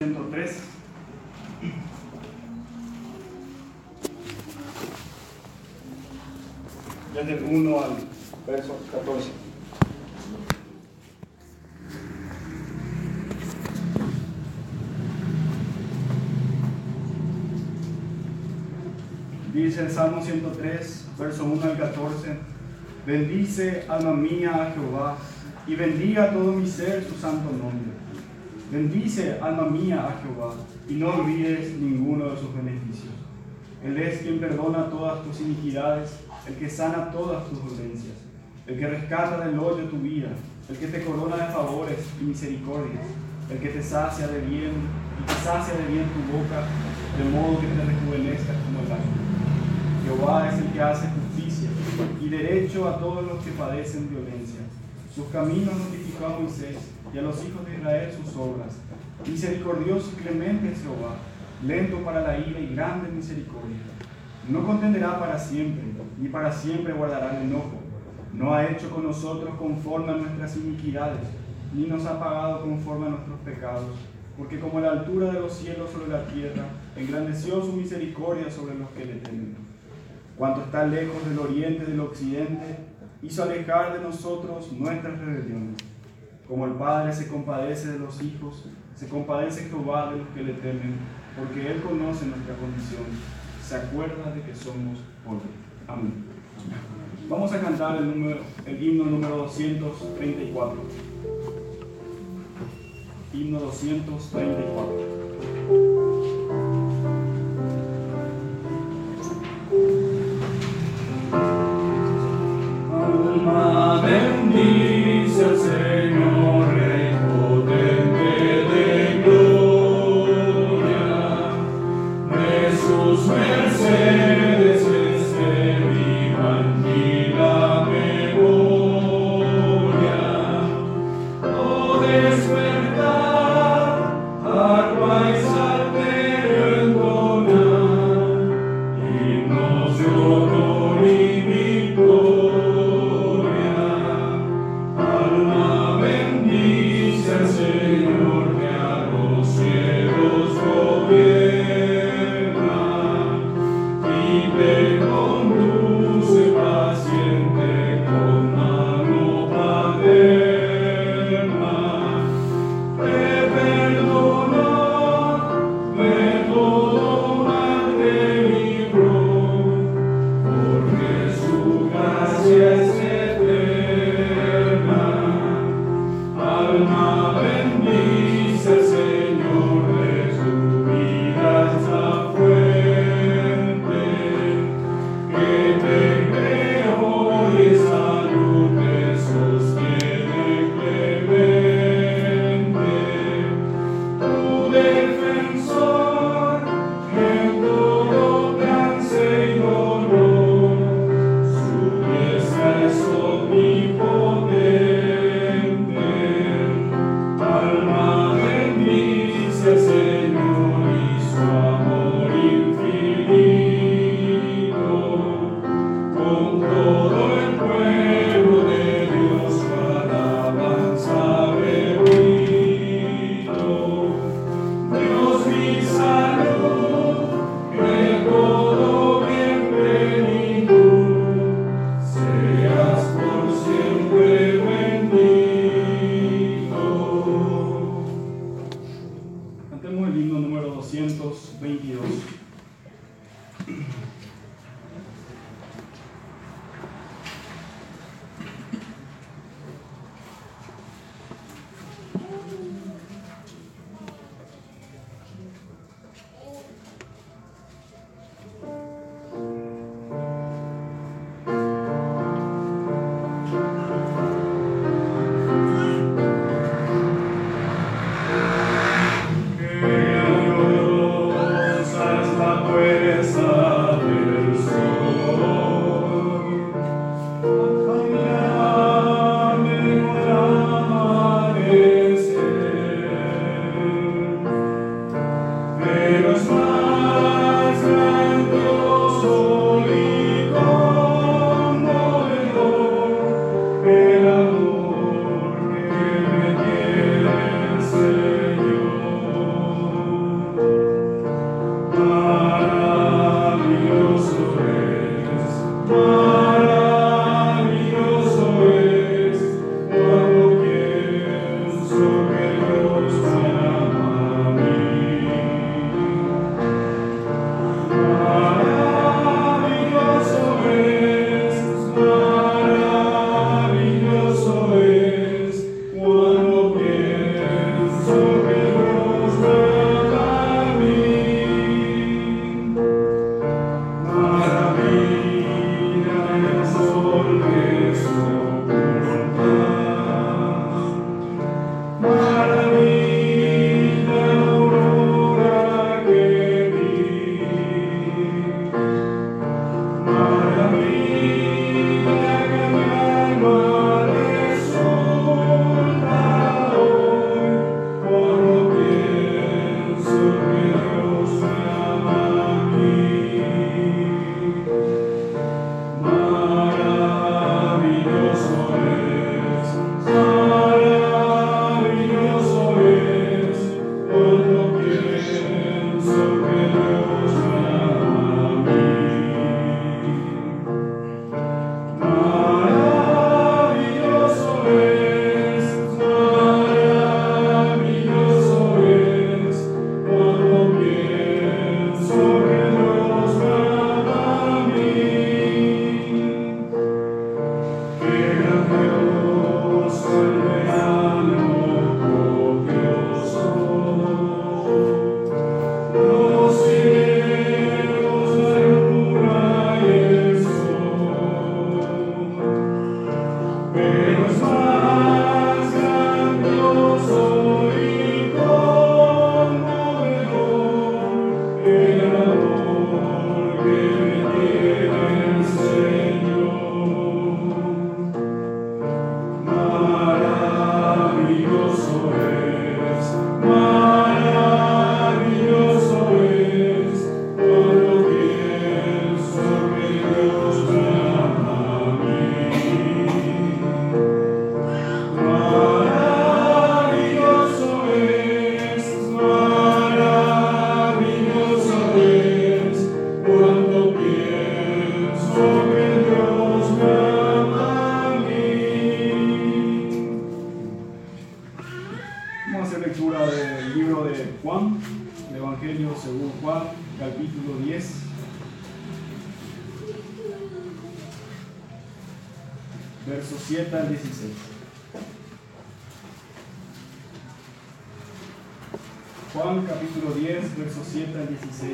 103. Desde el 1 al verso 14. Dice el Salmo 103, verso 1 al 14. Bendice alma mía a Jehová y bendiga todo mi ser su santo nombre. Bendice alma mía a Jehová y no olvides ninguno de sus beneficios. Él es quien perdona todas tus iniquidades, el que sana todas tus dolencias, el que rescata del hoyo tu vida, el que te corona de favores y misericordias, el que te sacia de bien y te sacia de bien tu boca, de modo que te rejuvenezcas como el ángel. Jehová es el que hace justicia y derecho a todos los que padecen violencia. Sus caminos notificó a Moisés y a los hijos de Israel sus obras. Misericordioso y clemente es Jehová, lento para la ira y grande misericordia. No contenderá para siempre, ni para siempre guardará el enojo. No ha hecho con nosotros conforme a nuestras iniquidades, ni nos ha pagado conforme a nuestros pecados. Porque como la altura de los cielos sobre la tierra, engrandeció su misericordia sobre los que le temen. Cuanto está lejos del oriente y del occidente, hizo alejar de nosotros nuestras rebeliones. Como el Padre se compadece de los hijos, se compadece Jehová de los que le temen, porque Él conoce nuestra condición, se acuerda de que somos pobres. Amén. Vamos a cantar el, número, el himno número 234. Himno 234.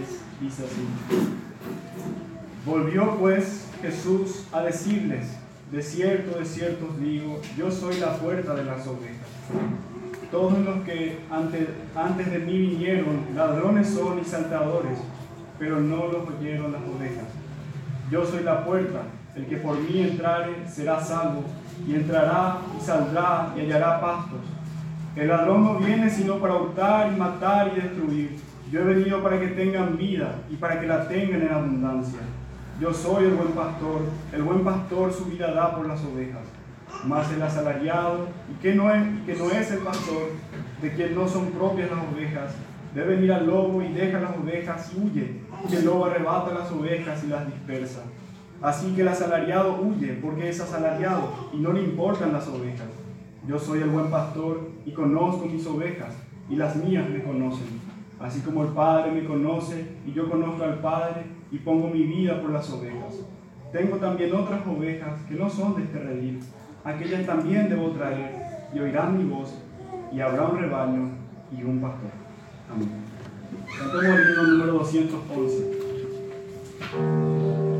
6 dice así. Volvió pues Jesús a decirles, de cierto, de cierto os digo, yo soy la puerta de las ovejas. Todos los que antes, antes de mí vinieron, ladrones son y saltadores, pero no los oyeron las ovejas. Yo soy la puerta, el que por mí entrare será salvo, y entrará y saldrá y hallará pastos. El ladrón no viene sino para hurtar y matar y destruir. Yo he venido para que tengan vida y para que la tengan en abundancia. Yo soy el buen pastor, el buen pastor su vida da por las ovejas. Mas el asalariado, y que no es, el pastor, de quien no son propias las ovejas, debe ir al lobo y deja las ovejas y huye, y el lobo arrebata las ovejas y las dispersa. Así que el asalariado huye porque es asalariado y no le importan las ovejas. Yo soy el buen pastor y conozco mis ovejas, y las mías me conocen. Así como el Padre me conoce y yo conozco al Padre y pongo mi vida por las ovejas. Tengo también otras ovejas que no son de este redil. Aquellas también debo traer y oirán mi voz y habrá un rebaño y un pastor. Amén. Cantemos el número 211.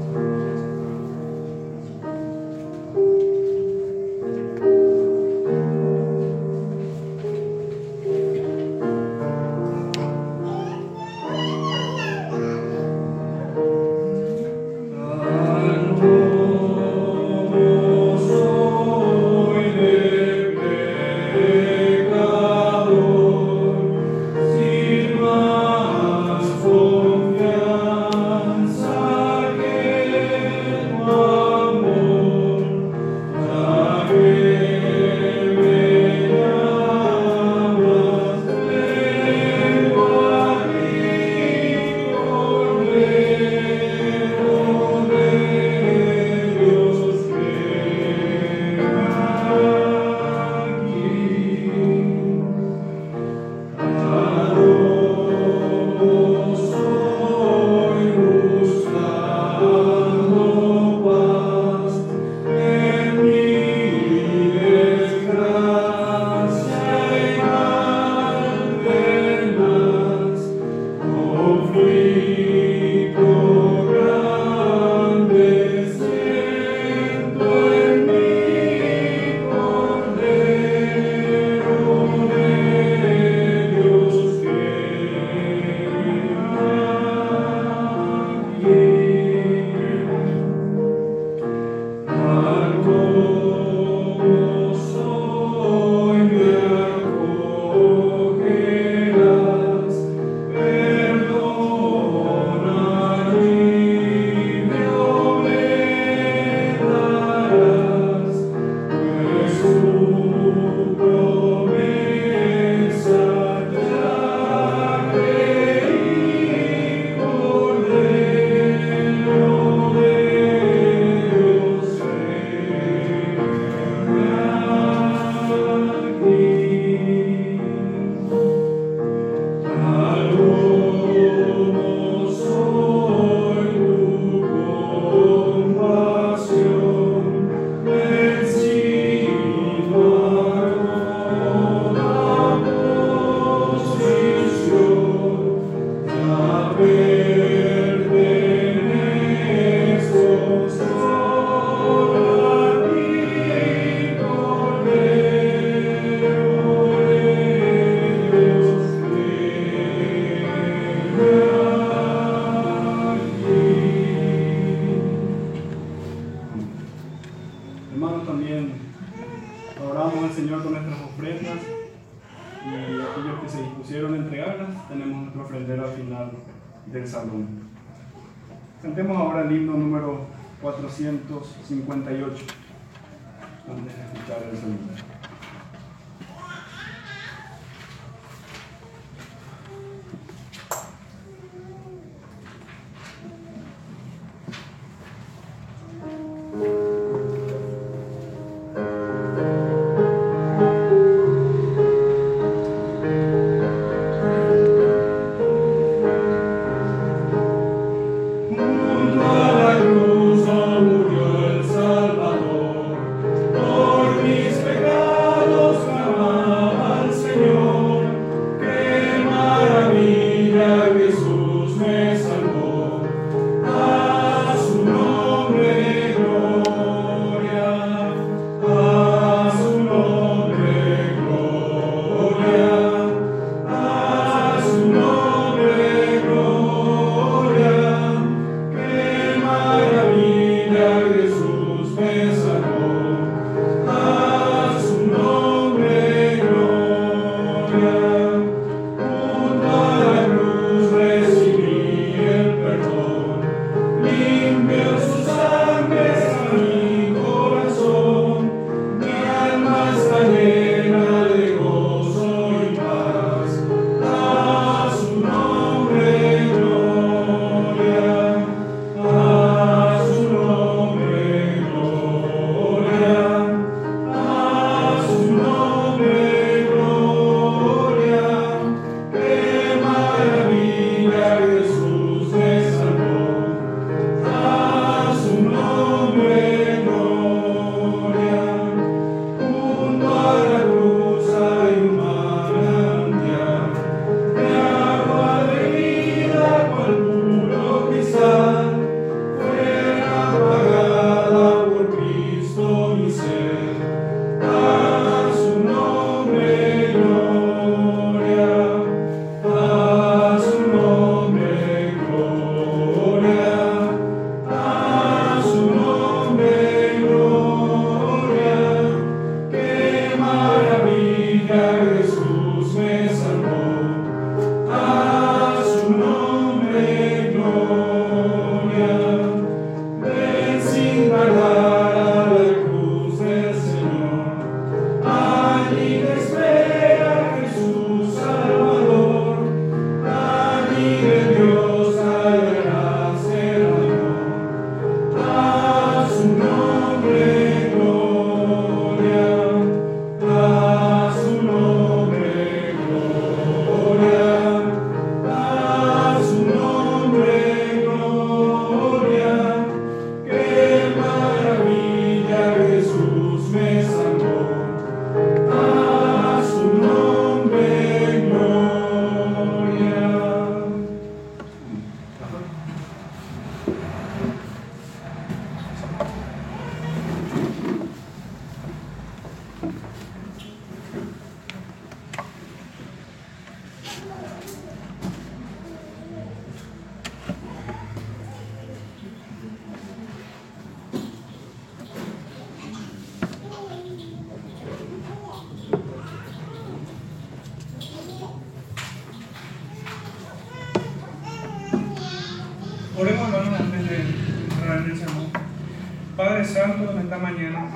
Santo, en esta mañana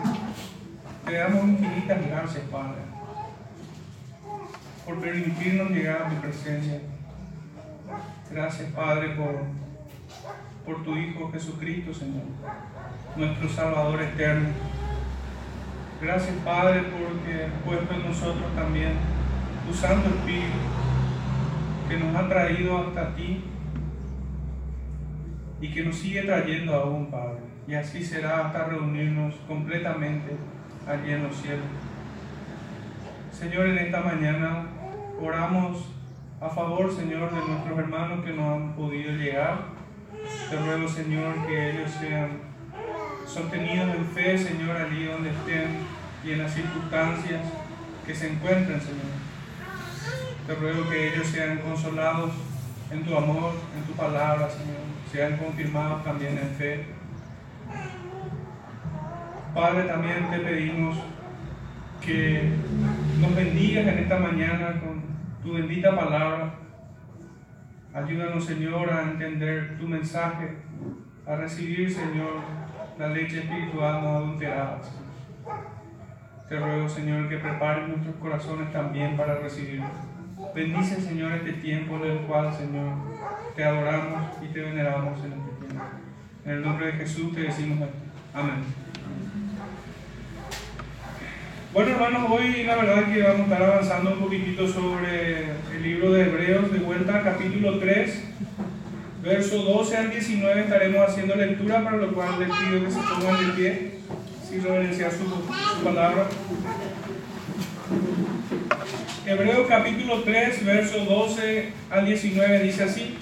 te damos infinitas gracias, Padre, por permitirnos llegar a tu presencia. Gracias, Padre, por, por tu Hijo Jesucristo, Señor, nuestro Salvador eterno. Gracias, Padre, porque has puesto en nosotros también tu Santo Espíritu, que nos ha traído hasta ti y que nos sigue trayendo aún, Padre. Y así será hasta reunirnos completamente allí en los cielos. Señor, en esta mañana oramos a favor, Señor, de nuestros hermanos que no han podido llegar. Te ruego, Señor, que ellos sean sostenidos en fe, Señor, allí donde estén y en las circunstancias que se encuentren, Señor. Te ruego que ellos sean consolados en tu amor, en tu palabra, Señor. Sean confirmados también en fe. Padre, también te pedimos que nos bendigas en esta mañana con tu bendita palabra. Ayúdanos, Señor, a entender tu mensaje, a recibir, Señor, la leche espiritual no adulterada. Te ruego, Señor, que prepares nuestros corazones también para recibirlo. Bendice, Señor, este tiempo en el cual, Señor, te adoramos y te veneramos en tiempo. En el nombre de Jesús te decimos amén. Bueno, hermanos, hoy la verdad que vamos a estar avanzando un poquitito sobre el libro de Hebreos, de vuelta capítulo 3, verso 12 al 19 estaremos haciendo lectura, para lo cual les pido que se pongan de pie, si reverenciar su, su palabra. Hebreos capítulo 3, verso 12 al 19 dice así.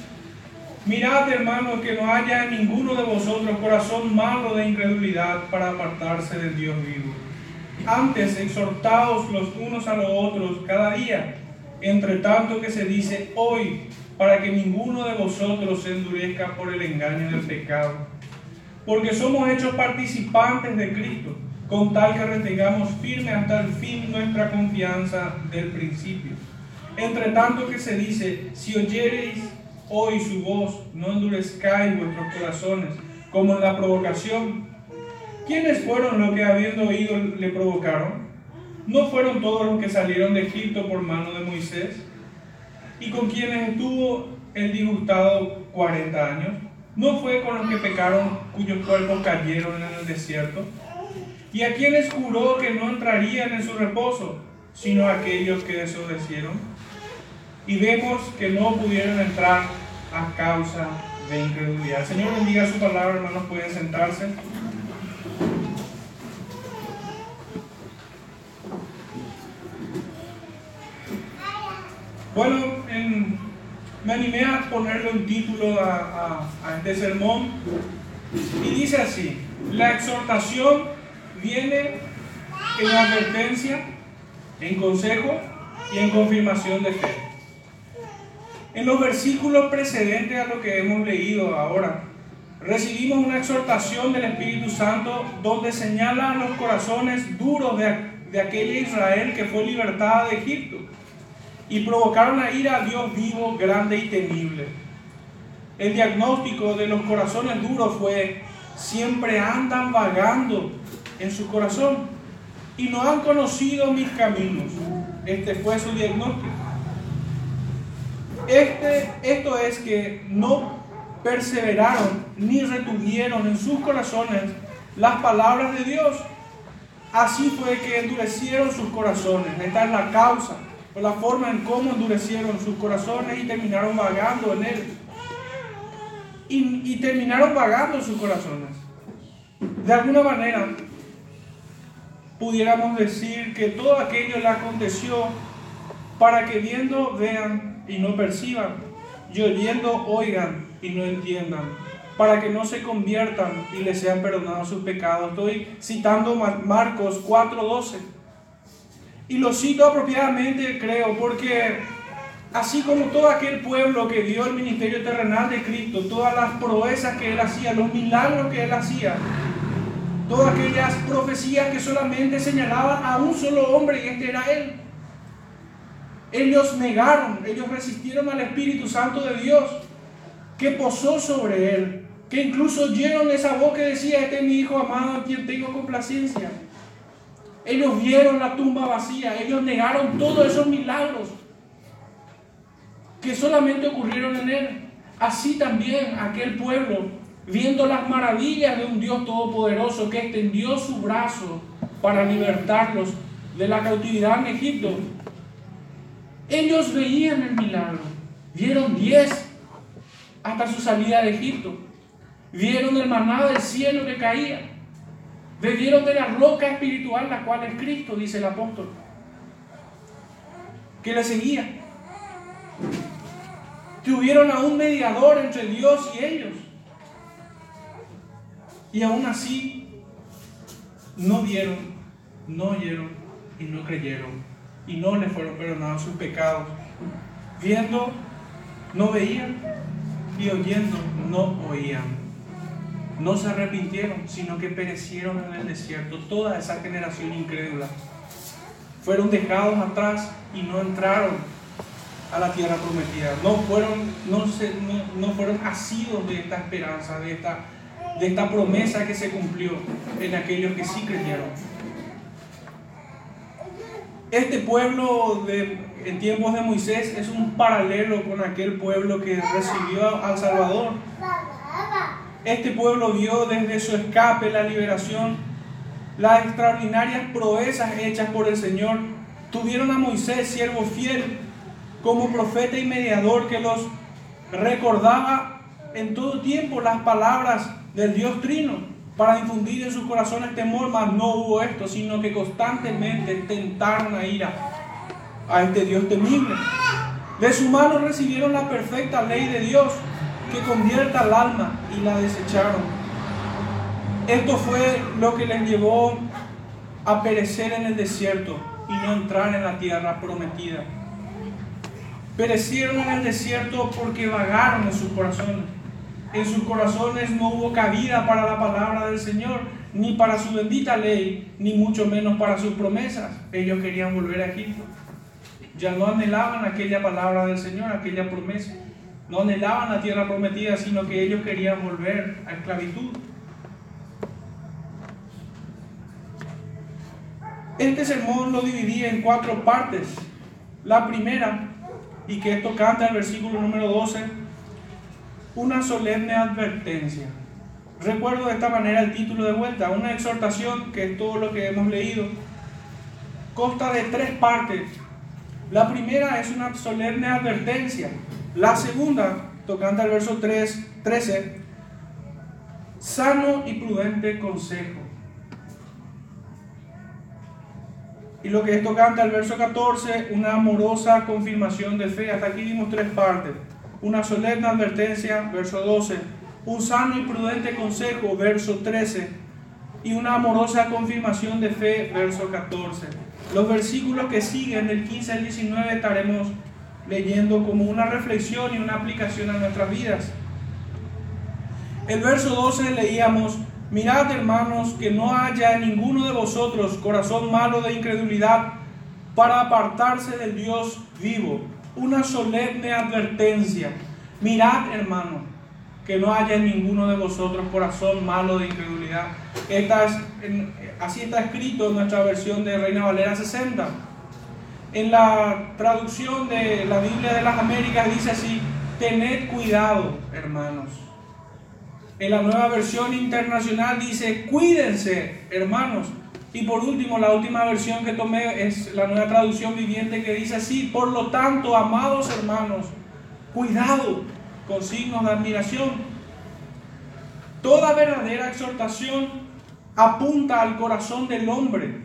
Mirad, hermanos, que no haya en ninguno de vosotros corazón malo de incredulidad para apartarse del Dios vivo. Antes, exhortaos los unos a los otros cada día, entre tanto que se dice hoy, para que ninguno de vosotros se endurezca por el engaño del pecado. Porque somos hechos participantes de Cristo con tal que retengamos firme hasta el fin nuestra confianza del principio. Entre tanto que se dice, si oyereis hoy su voz, no endurezcáis vuestros corazones, como en la provocación. ¿Quiénes fueron los que habiendo oído le provocaron? ¿No fueron todos los que salieron de Egipto por mano de Moisés? ¿Y con quienes estuvo el disgustado 40 años? ¿No fue con los que pecaron cuyos cuerpos cayeron en el desierto? y a quienes juró que no entrarían en su reposo, sino a aquellos que desobedecieron. Y vemos que no pudieron entrar a causa de incredulidad. Señor bendiga su palabra, hermanos, pueden sentarse. Bueno, me animé a ponerle un título a este sermón y dice así, la exhortación viene en advertencia, en consejo y en confirmación de fe. En los versículos precedentes a lo que hemos leído ahora, recibimos una exhortación del Espíritu Santo donde señala los corazones duros de, de aquella Israel que fue libertada de Egipto y provocaron a ir a Dios vivo, grande y temible. El diagnóstico de los corazones duros fue, siempre andan vagando en su corazón y no han conocido mis caminos. Este fue su diagnóstico. Este, esto es que no perseveraron ni retuvieron en sus corazones las palabras de Dios. Así fue que endurecieron sus corazones. Esta es la causa, o la forma en cómo endurecieron sus corazones y terminaron vagando en él. Y, terminaron vagando sus corazones. De alguna manera, pudiéramos decir que todo aquello le aconteció para que viendo vean y no perciban, y oigan y no entiendan, para que no se conviertan y les sean perdonados sus pecados. Estoy citando Marcos 4:12. Y lo cito apropiadamente, creo, porque así como todo aquel pueblo que vio el ministerio terrenal de Cristo, todas las proezas que él hacía, los milagros que él hacía, todas aquellas profecías que solamente señalaban a un solo hombre y este era él. Ellos negaron, ellos resistieron al Espíritu Santo de Dios. que posó sobre él, que incluso oyeron esa voz que decía, este es mi hijo amado en quien tengo complacencia. Ellos vieron la tumba vacía, ellos negaron todos esos milagros que solamente ocurrieron en él. Así también aquel pueblo, viendo las maravillas de un Dios todopoderoso que extendió su brazo para libertarlos de la cautividad en Egipto, ellos veían el milagro, vieron diez hasta su salida de Egipto, vieron el maná del cielo que caía, bebieron de la roca espiritual, la cual es Cristo, dice el apóstol, que le seguía. Tuvieron a un mediador entre Dios y ellos. Y aún así no vieron, no oyeron y no creyeron. Y no les fueron perdonados sus pecados. Viendo, no veían. Y oyendo, no oían. No se arrepintieron, sino que perecieron en el desierto. Toda esa generación incrédula. Fueron dejados atrás y no entraron a la tierra prometida. No fueron, no, se, no, fueron asidos de esta esperanza, de esta, de esta promesa que se cumplió en aquellos que sí creyeron. Este pueblo de, en tiempos de Moisés es un paralelo con aquel pueblo que recibió al Salvador. Este pueblo vio desde su escape la liberación, las extraordinarias proezas hechas por el Señor. Tuvieron a Moisés, siervo fiel, como profeta y mediador que los recordaba en todo tiempo las palabras del Dios Trino para infundir en sus corazones temor, mas no hubo esto, sino que constantemente tentaron a ir a este Dios temible. De su mano recibieron la perfecta ley de Dios que convierta al alma y la desecharon. Esto fue lo que les llevó a perecer en el desierto y no entrar en la tierra prometida. Perecieron en el desierto porque vagaron en sus corazones. En sus corazones no hubo cabida para la palabra del Señor, ni para su bendita ley, ni mucho menos para sus promesas. Ellos querían volver a Egipto. Ya no anhelaban aquella palabra del Señor, aquella promesa. No anhelaban la tierra prometida, sino que ellos querían volver a esclavitud. Este sermón lo dividí en cuatro partes. La primera y que esto canta el versículo número 12, una solemne advertencia. Recuerdo de esta manera el título de vuelta, una exhortación, que es todo lo que hemos leído, consta de tres partes. La primera es una solemne advertencia. La segunda, tocante al verso 3, 13, sano y prudente consejo. Y lo que esto canta el verso 14, una amorosa confirmación de fe. Hasta aquí dimos tres partes. Una solemne advertencia, verso 12. Un sano y prudente consejo, verso 13. Y una amorosa confirmación de fe, verso 14. Los versículos que siguen, del 15 al 19, estaremos leyendo como una reflexión y una aplicación a nuestras vidas. El verso 12 leíamos, Mirad, hermanos, que no haya ninguno de vosotros corazón malo de incredulidad para apartarse del Dios vivo. Una solemne advertencia. Mirad, hermanos, que no haya ninguno de vosotros corazón malo de incredulidad. así está escrito en nuestra versión de Reina Valera 60. En la traducción de la Biblia de las Américas dice así, tened cuidado, hermanos en la nueva versión internacional dice, cuídense, hermanos. Y por último, la última versión que tomé es la nueva traducción viviente que dice así, por lo tanto, amados hermanos, cuidado con signos de admiración. Toda verdadera exhortación apunta al corazón del hombre,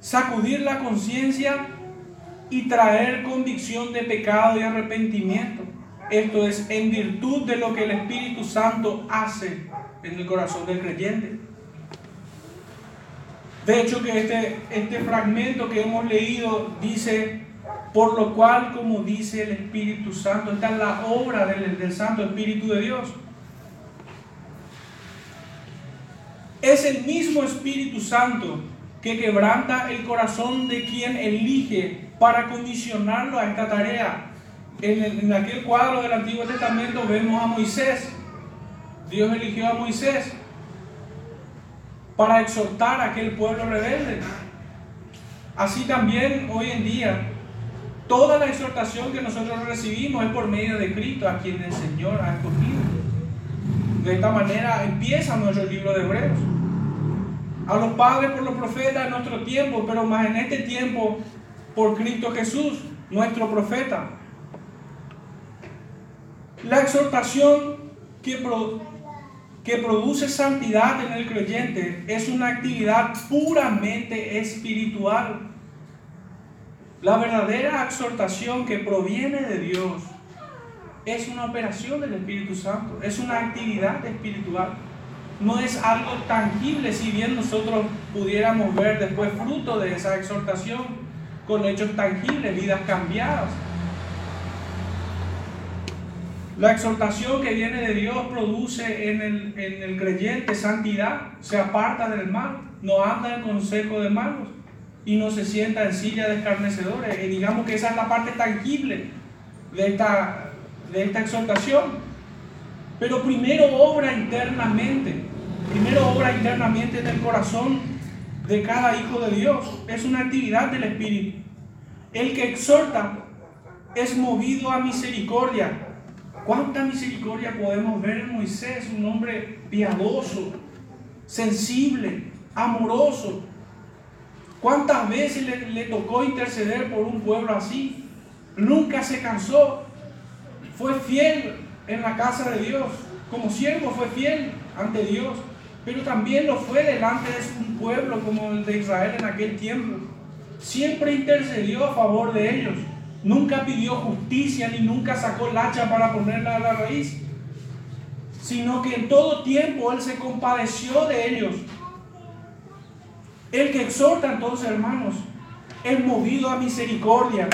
sacudir la conciencia y traer convicción de pecado y arrepentimiento. Esto es en virtud de lo que el Espíritu Santo hace en el corazón del creyente. De hecho que este, este fragmento que hemos leído dice, por lo cual, como dice el Espíritu Santo, está en la obra del, del Santo Espíritu de Dios. Es el mismo Espíritu Santo que quebranta el corazón de quien elige para condicionarlo a esta tarea en, en aquel cuadro del Antiguo Testamento vemos a Moisés. Dios eligió a Moisés para exhortar a aquel pueblo rebelde. Así también hoy en día, toda la exhortación que nosotros recibimos es por medio de Cristo, a quien el Señor ha escogido. De esta manera empieza nuestro libro de Hebreos. A los padres por los profetas en nuestro tiempo, pero más en este tiempo por Cristo Jesús, nuestro profeta. La exhortación que, que produce santidad en el creyente es una actividad puramente espiritual. La verdadera exhortación que proviene de Dios es una operación del Espíritu Santo, es una actividad espiritual. No es algo tangible, si bien nosotros pudiéramos ver después fruto de esa exhortación con hechos tangibles, vidas cambiadas. La exhortación que viene de Dios produce en el, creyente santidad, se aparta del mal, no anda en consejo de malos y no se sienta en silla de escarnecedores. Y digamos que esa es la parte tangible de esta, de esta exhortación. Pero primero obra internamente, primero obra internamente en el corazón de cada hijo de Dios. Es una actividad del Espíritu. El que exhorta es movido a misericordia ¿Cuánta misericordia podemos ver en Moisés? Un hombre piadoso, sensible, amoroso. ¿Cuántas veces le, tocó interceder por un pueblo así? Nunca se cansó. Fue fiel en la casa de Dios. Como siervo fue fiel ante Dios. Pero también lo fue delante de un pueblo como el de Israel en aquel tiempo. Siempre intercedió a favor de ellos. Nunca pidió justicia ni nunca sacó el hacha para ponerla a la raíz, sino que en todo tiempo Él se compadeció de ellos. El que exhorta entonces, hermanos, es movido a misericordia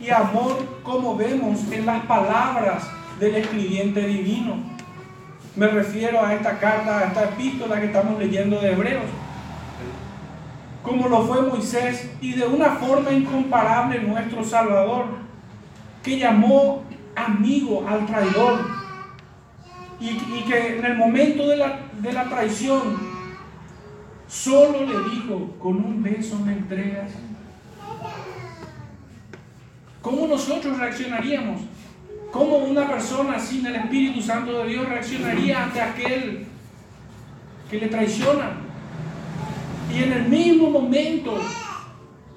y amor, como vemos en las palabras del escribiente divino. Me refiero a esta carta, a esta epístola que estamos leyendo de Hebreos como lo fue Moisés, y de una forma incomparable nuestro Salvador, que llamó amigo al traidor, y, que en el momento de la, de la traición solo le dijo, con un beso me entregas. ¿Cómo nosotros reaccionaríamos? ¿Cómo una persona sin el Espíritu Santo de Dios reaccionaría ante aquel que le traiciona? Y en el mismo momento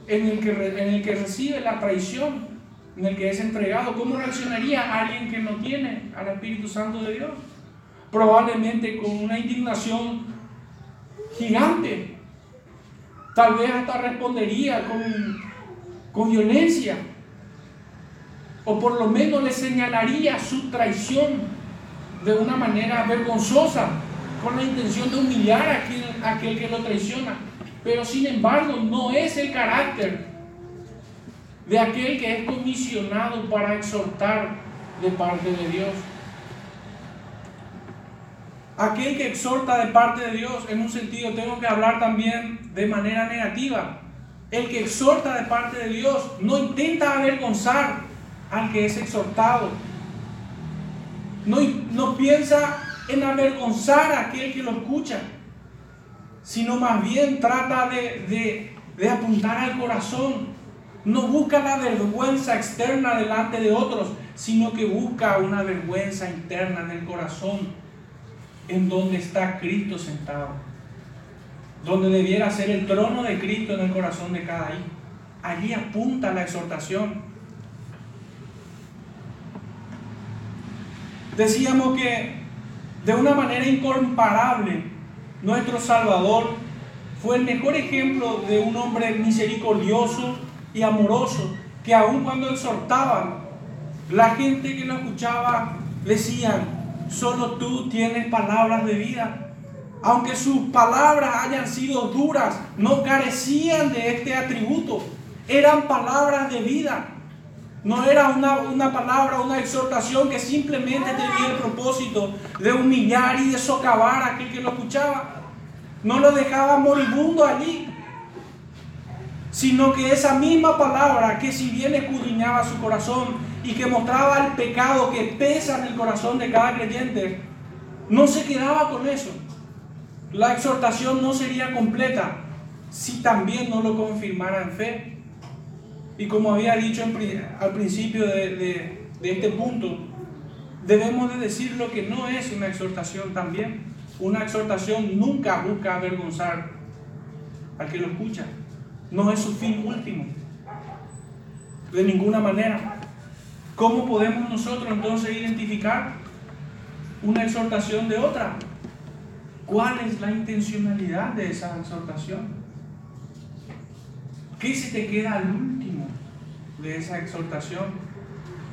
en el que, en el que recibe la traición, en el que es entregado, ¿cómo reaccionaría alguien que no tiene al Espíritu Santo de Dios? Probablemente con una indignación gigante. Tal vez hasta respondería con, con violencia. O por lo menos le señalaría su traición de una manera vergonzosa con la intención de humillar a aquel, que lo traiciona. Pero sin embargo no es el carácter de aquel que es comisionado para exhortar de parte de Dios. Aquel que exhorta de parte de Dios, en un sentido, tengo que hablar también de manera negativa. El que exhorta de parte de Dios no intenta avergonzar al que es exhortado. No, no piensa en avergonzar a aquel que lo escucha, sino más bien trata de, apuntar al corazón. No busca la vergüenza externa delante de otros, sino que busca una vergüenza interna en el corazón, en donde está Cristo sentado, donde debiera ser el trono de Cristo en el corazón de cada hijo. Allí apunta la exhortación. Decíamos que de una manera incomparable, nuestro Salvador fue el mejor ejemplo de un hombre misericordioso y amoroso, que aun cuando exhortaban, la gente que lo escuchaba decían, solo tú tienes palabras de vida. Aunque sus palabras hayan sido duras, no carecían de este atributo. Eran palabras de vida. No era una, una, palabra, una exhortación que simplemente tenía el propósito de humillar y de socavar a aquel que lo escuchaba. No lo dejaba moribundo allí, sino que esa misma palabra que si bien escudriñaba su corazón, y que mostraba el pecado que pesa en el corazón de cada creyente, no se quedaba con eso. La exhortación no sería completa si también no lo confirmara en fe. Y como había dicho al principio de, este punto, debemos de decir lo que no es una exhortación también. Una exhortación nunca busca avergonzar al que lo escucha. No es su fin último. De ninguna manera. ¿Cómo podemos nosotros entonces identificar una exhortación de otra? ¿Cuál es la intencionalidad de esa exhortación? ¿Qué se te queda al último de esa exhortación?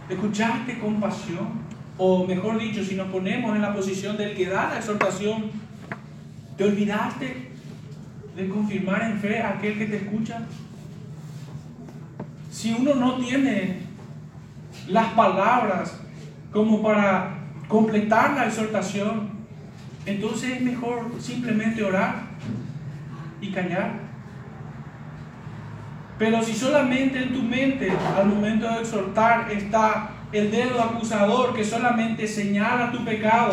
¿Escuchaste con pasión? O mejor dicho, si nos ponemos en la posición del que da la exhortación, ¿te olvidaste de confirmar en fe a aquel que te escucha? Si uno no tiene las palabras como para completar la exhortación, entonces es mejor simplemente orar y callar. Pero si solamente en tu mente al momento de exhortar está el dedo acusador que solamente señala tu pecado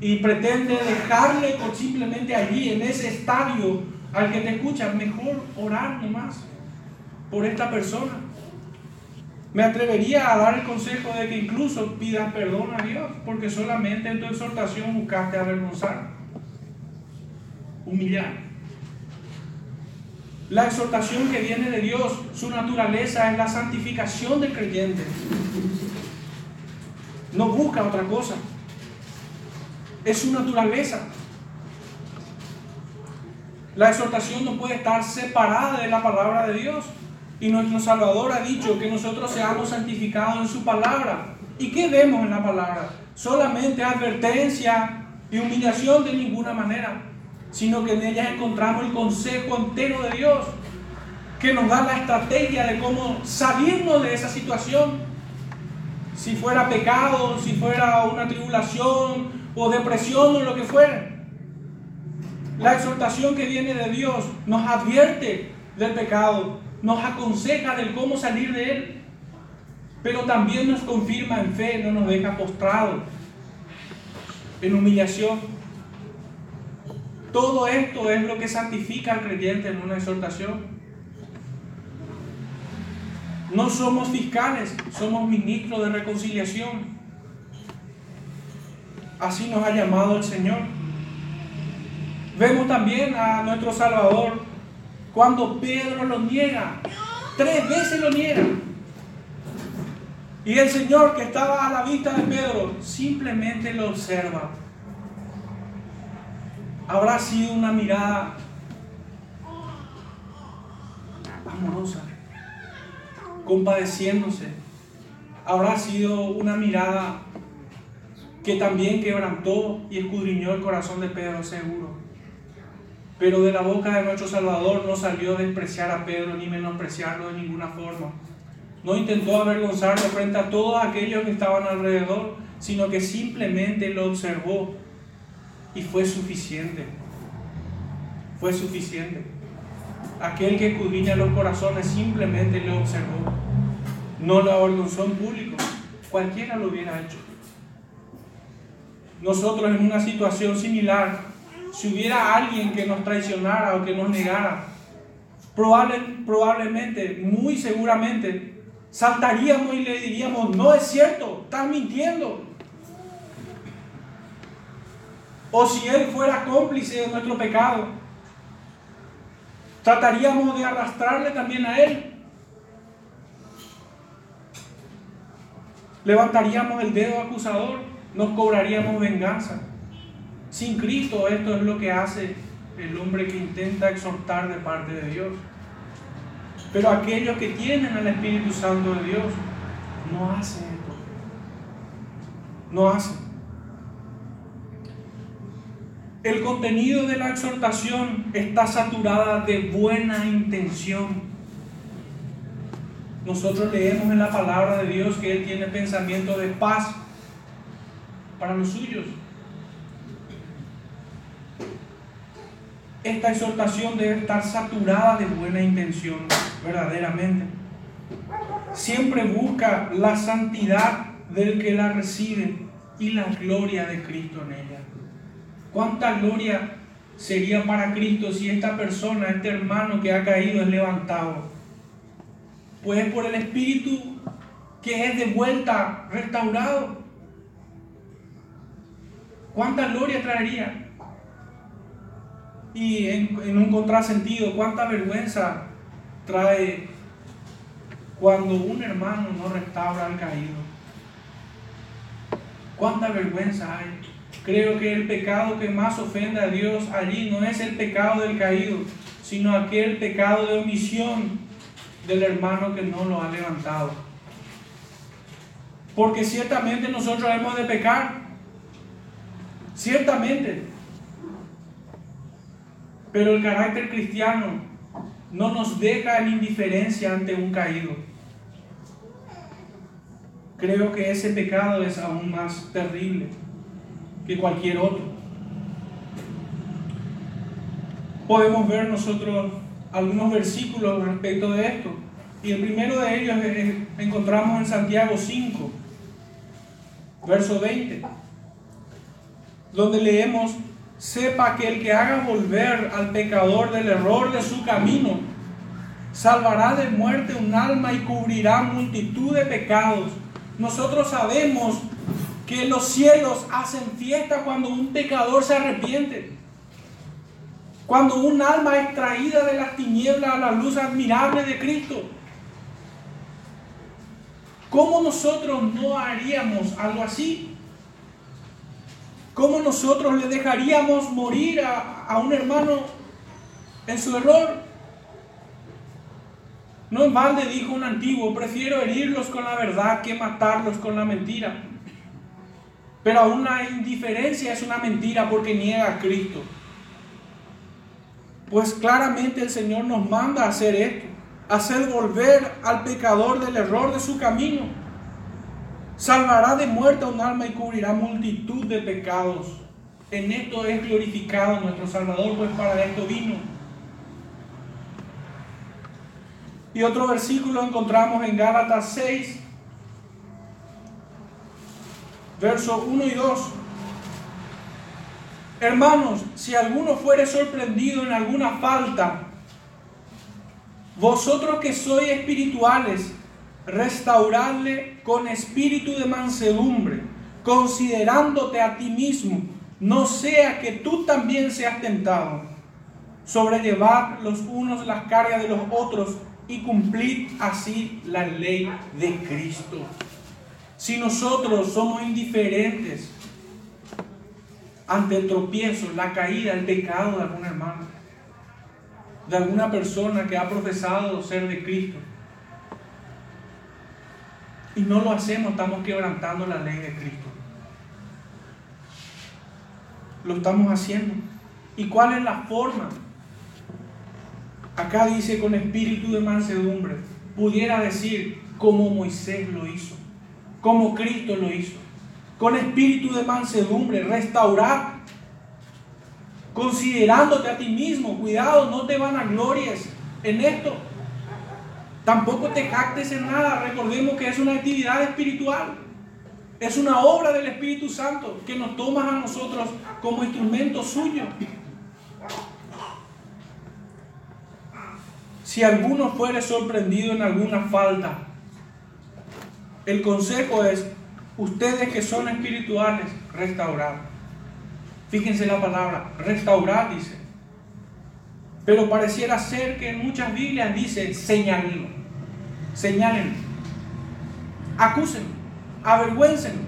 y pretende dejarle simplemente allí, en ese estadio al que te escucha, mejor orar nomás por esta persona. Me atrevería a dar el consejo de que incluso pidas perdón a Dios, porque solamente en tu exhortación buscaste avergonzar, humillar. La exhortación que viene de Dios, su naturaleza es la santificación del creyente. No busca otra cosa. Es su naturaleza. La exhortación no puede estar separada de la palabra de Dios. Y nuestro Salvador ha dicho que nosotros seamos santificados en su palabra. ¿Y qué vemos en la palabra? Solamente advertencia y humillación de ninguna manera, sino que en ella encontramos el consejo entero de Dios, que nos da la estrategia de cómo salirnos de esa situación. Si fuera pecado, si fuera una tribulación o depresión o lo que fuera. La exhortación que viene de Dios nos advierte del pecado, nos aconseja del cómo salir de él, pero también nos confirma en fe, no nos deja postrados en humillación. Todo esto es lo que santifica al creyente en una exhortación. No somos fiscales, somos ministros de reconciliación. Así nos ha llamado el Señor. Vemos también a nuestro Salvador cuando Pedro lo niega, tres veces lo niega. Y el Señor que estaba a la vista de Pedro simplemente lo observa. Habrá sido una mirada amorosa, compadeciéndose. Habrá sido una mirada que también quebrantó y escudriñó el corazón de Pedro seguro. Pero de la boca de nuestro Salvador no salió despreciar a Pedro ni menospreciarlo de ninguna forma. No intentó avergonzarlo frente a todos aquellos que estaban alrededor, sino que simplemente lo observó y fue suficiente. Fue suficiente. Aquel que escudriña los corazones simplemente lo observó. No lo avergonzó en público. Cualquiera lo hubiera hecho. Nosotros en una situación similar si hubiera alguien que nos traicionara o que nos negara, probablemente, muy seguramente, saltaríamos y le diríamos, no es cierto, estás mintiendo. O si él fuera cómplice de nuestro pecado, trataríamos de arrastrarle también a él. Levantaríamos el dedo acusador, nos cobraríamos venganza. Sin Cristo esto es lo que hace el hombre que intenta exhortar de parte de Dios. Pero aquellos que tienen al Espíritu Santo de Dios no hacen esto. No hacen. El contenido de la exhortación está saturada de buena intención. Nosotros leemos en la palabra de Dios que Él tiene pensamiento de paz para los suyos. esta exhortación debe estar saturada de buena intención, verdaderamente. siempre busca la santidad del que la recibe y la gloria de Cristo en ella. ¿Cuánta gloria sería para Cristo si esta persona, este hermano que ha caído es levantado? Pues es por el Espíritu que es de vuelta restaurado. ¿Cuánta gloria traería? Y en, en un contrasentido, ¿cuánta vergüenza trae cuando un hermano no restaura al caído? ¿Cuánta vergüenza hay? Creo que el pecado que más ofende a Dios allí no es el pecado del caído, sino aquel pecado de omisión del hermano que no lo ha levantado. Porque ciertamente nosotros hemos de pecar. Ciertamente. Pero el carácter cristiano no nos deja en indiferencia ante un caído. Creo que ese pecado es aún más terrible que cualquier otro. Podemos ver nosotros algunos versículos respecto de esto. Y el primero de ellos encontramos en Santiago 5, verso 20, donde leemos, sepa que el que haga volver al pecador del error de su camino, salvará de muerte un alma y cubrirá multitud de pecados. Nosotros sabemos que los cielos hacen fiesta cuando un pecador se arrepiente. Cuando un alma es traída de las tinieblas a la luz admirable de Cristo. ¿Cómo nosotros no haríamos algo así? ¿Cómo nosotros le dejaríamos morir a, a un hermano en su error? No en balde dijo un antiguo, prefiero herirlos con la verdad que matarlos con la mentira. Pero aún la indiferencia es una mentira porque niega a Cristo. Pues claramente el Señor nos manda a hacer esto, hacer volver al pecador del error de su camino. Salvará de muerte a un alma y cubrirá multitud de pecados. En esto es glorificado nuestro Salvador, pues para esto vino. Y otro versículo encontramos en Gálatas 6, versos 1 y 2. Hermanos, si alguno fuere sorprendido en alguna falta, vosotros que sois espirituales, restauradle con espíritu de mansedumbre, considerándote a ti mismo, no sea que tú también seas tentado. Sobrellevad los unos las cargas de los otros y cumplid así la ley de Cristo. Si nosotros somos indiferentes ante el tropiezo, la caída, el pecado de algún hermano, de alguna persona que ha profesado ser de Cristo, y no lo hacemos, estamos quebrantando la ley de Cristo. Lo estamos haciendo. ¿Y cuál es la forma? Acá dice con espíritu de mansedumbre. Pudiera decir como Moisés lo hizo, como Cristo lo hizo. Con espíritu de mansedumbre, restaurar, considerándote a ti mismo. Cuidado, no te van a glorias en esto. Tampoco te jactes en nada. Recordemos que es una actividad espiritual. Es una obra del Espíritu Santo que nos toma a nosotros como instrumento suyo. Si alguno fuere sorprendido en alguna falta, el consejo es, ustedes que son espirituales, restaurar. Fíjense la palabra, restaurar dice. Pero pareciera ser que en muchas Biblias dice señalen, señalen, acusen, avergüencen,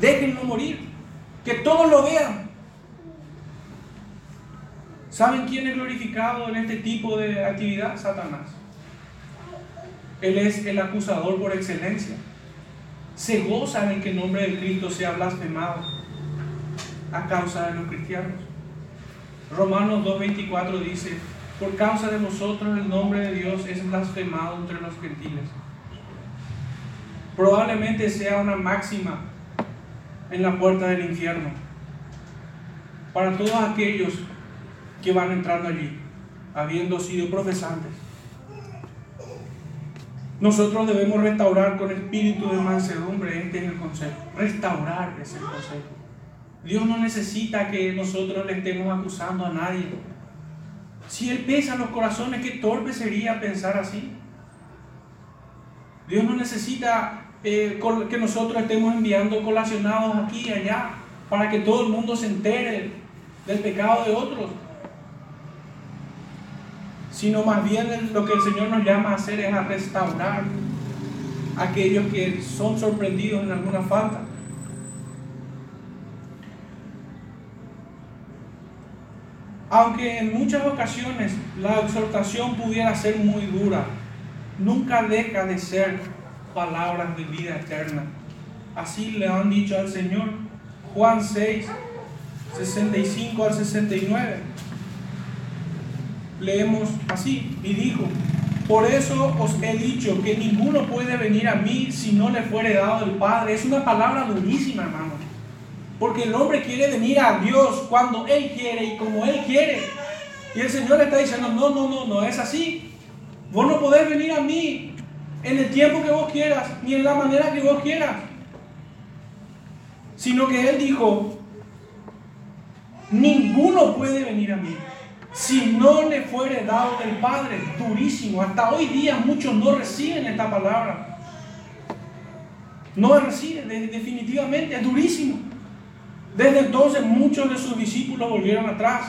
déjenlo morir, que todos lo vean. ¿Saben quién es glorificado en este tipo de actividad? Satanás. Él es el acusador por excelencia. Se goza en que el nombre de Cristo sea blasfemado a causa de los cristianos. Romanos 2.24 dice, por causa de nosotros el nombre de Dios es blasfemado entre los gentiles. Probablemente sea una máxima en la puerta del infierno para todos aquellos que van entrando allí, habiendo sido profesantes, Nosotros debemos restaurar con espíritu de mansedumbre. Este es el consejo. Restaurar es el consejo. Dios no necesita que nosotros le estemos acusando a nadie. Si Él pesa los corazones, qué torpe sería pensar así. Dios no necesita eh, que nosotros estemos enviando colacionados aquí y allá para que todo el mundo se entere del pecado de otros sino más bien lo que el Señor nos llama a hacer es a restaurar a aquellos que son sorprendidos en alguna falta. Aunque en muchas ocasiones la exhortación pudiera ser muy dura, nunca deja de ser palabras de vida eterna. Así le han dicho al Señor. Juan 6, 65 al 69 leemos así, y dijo, por eso os he dicho que ninguno puede venir a mí si no le fuere dado el Padre. Es una palabra durísima, hermano. Porque el hombre quiere venir a Dios cuando Él quiere y como Él quiere. Y el Señor le está diciendo, no, no, no, no es así. Vos no podés venir a mí en el tiempo que vos quieras, ni en la manera que vos quieras. Sino que Él dijo, ninguno puede venir a mí si no le fuere dado del Padre, durísimo. Hasta hoy día muchos no reciben esta palabra. No reciben, definitivamente, es durísimo. Desde entonces muchos de sus discípulos volvieron atrás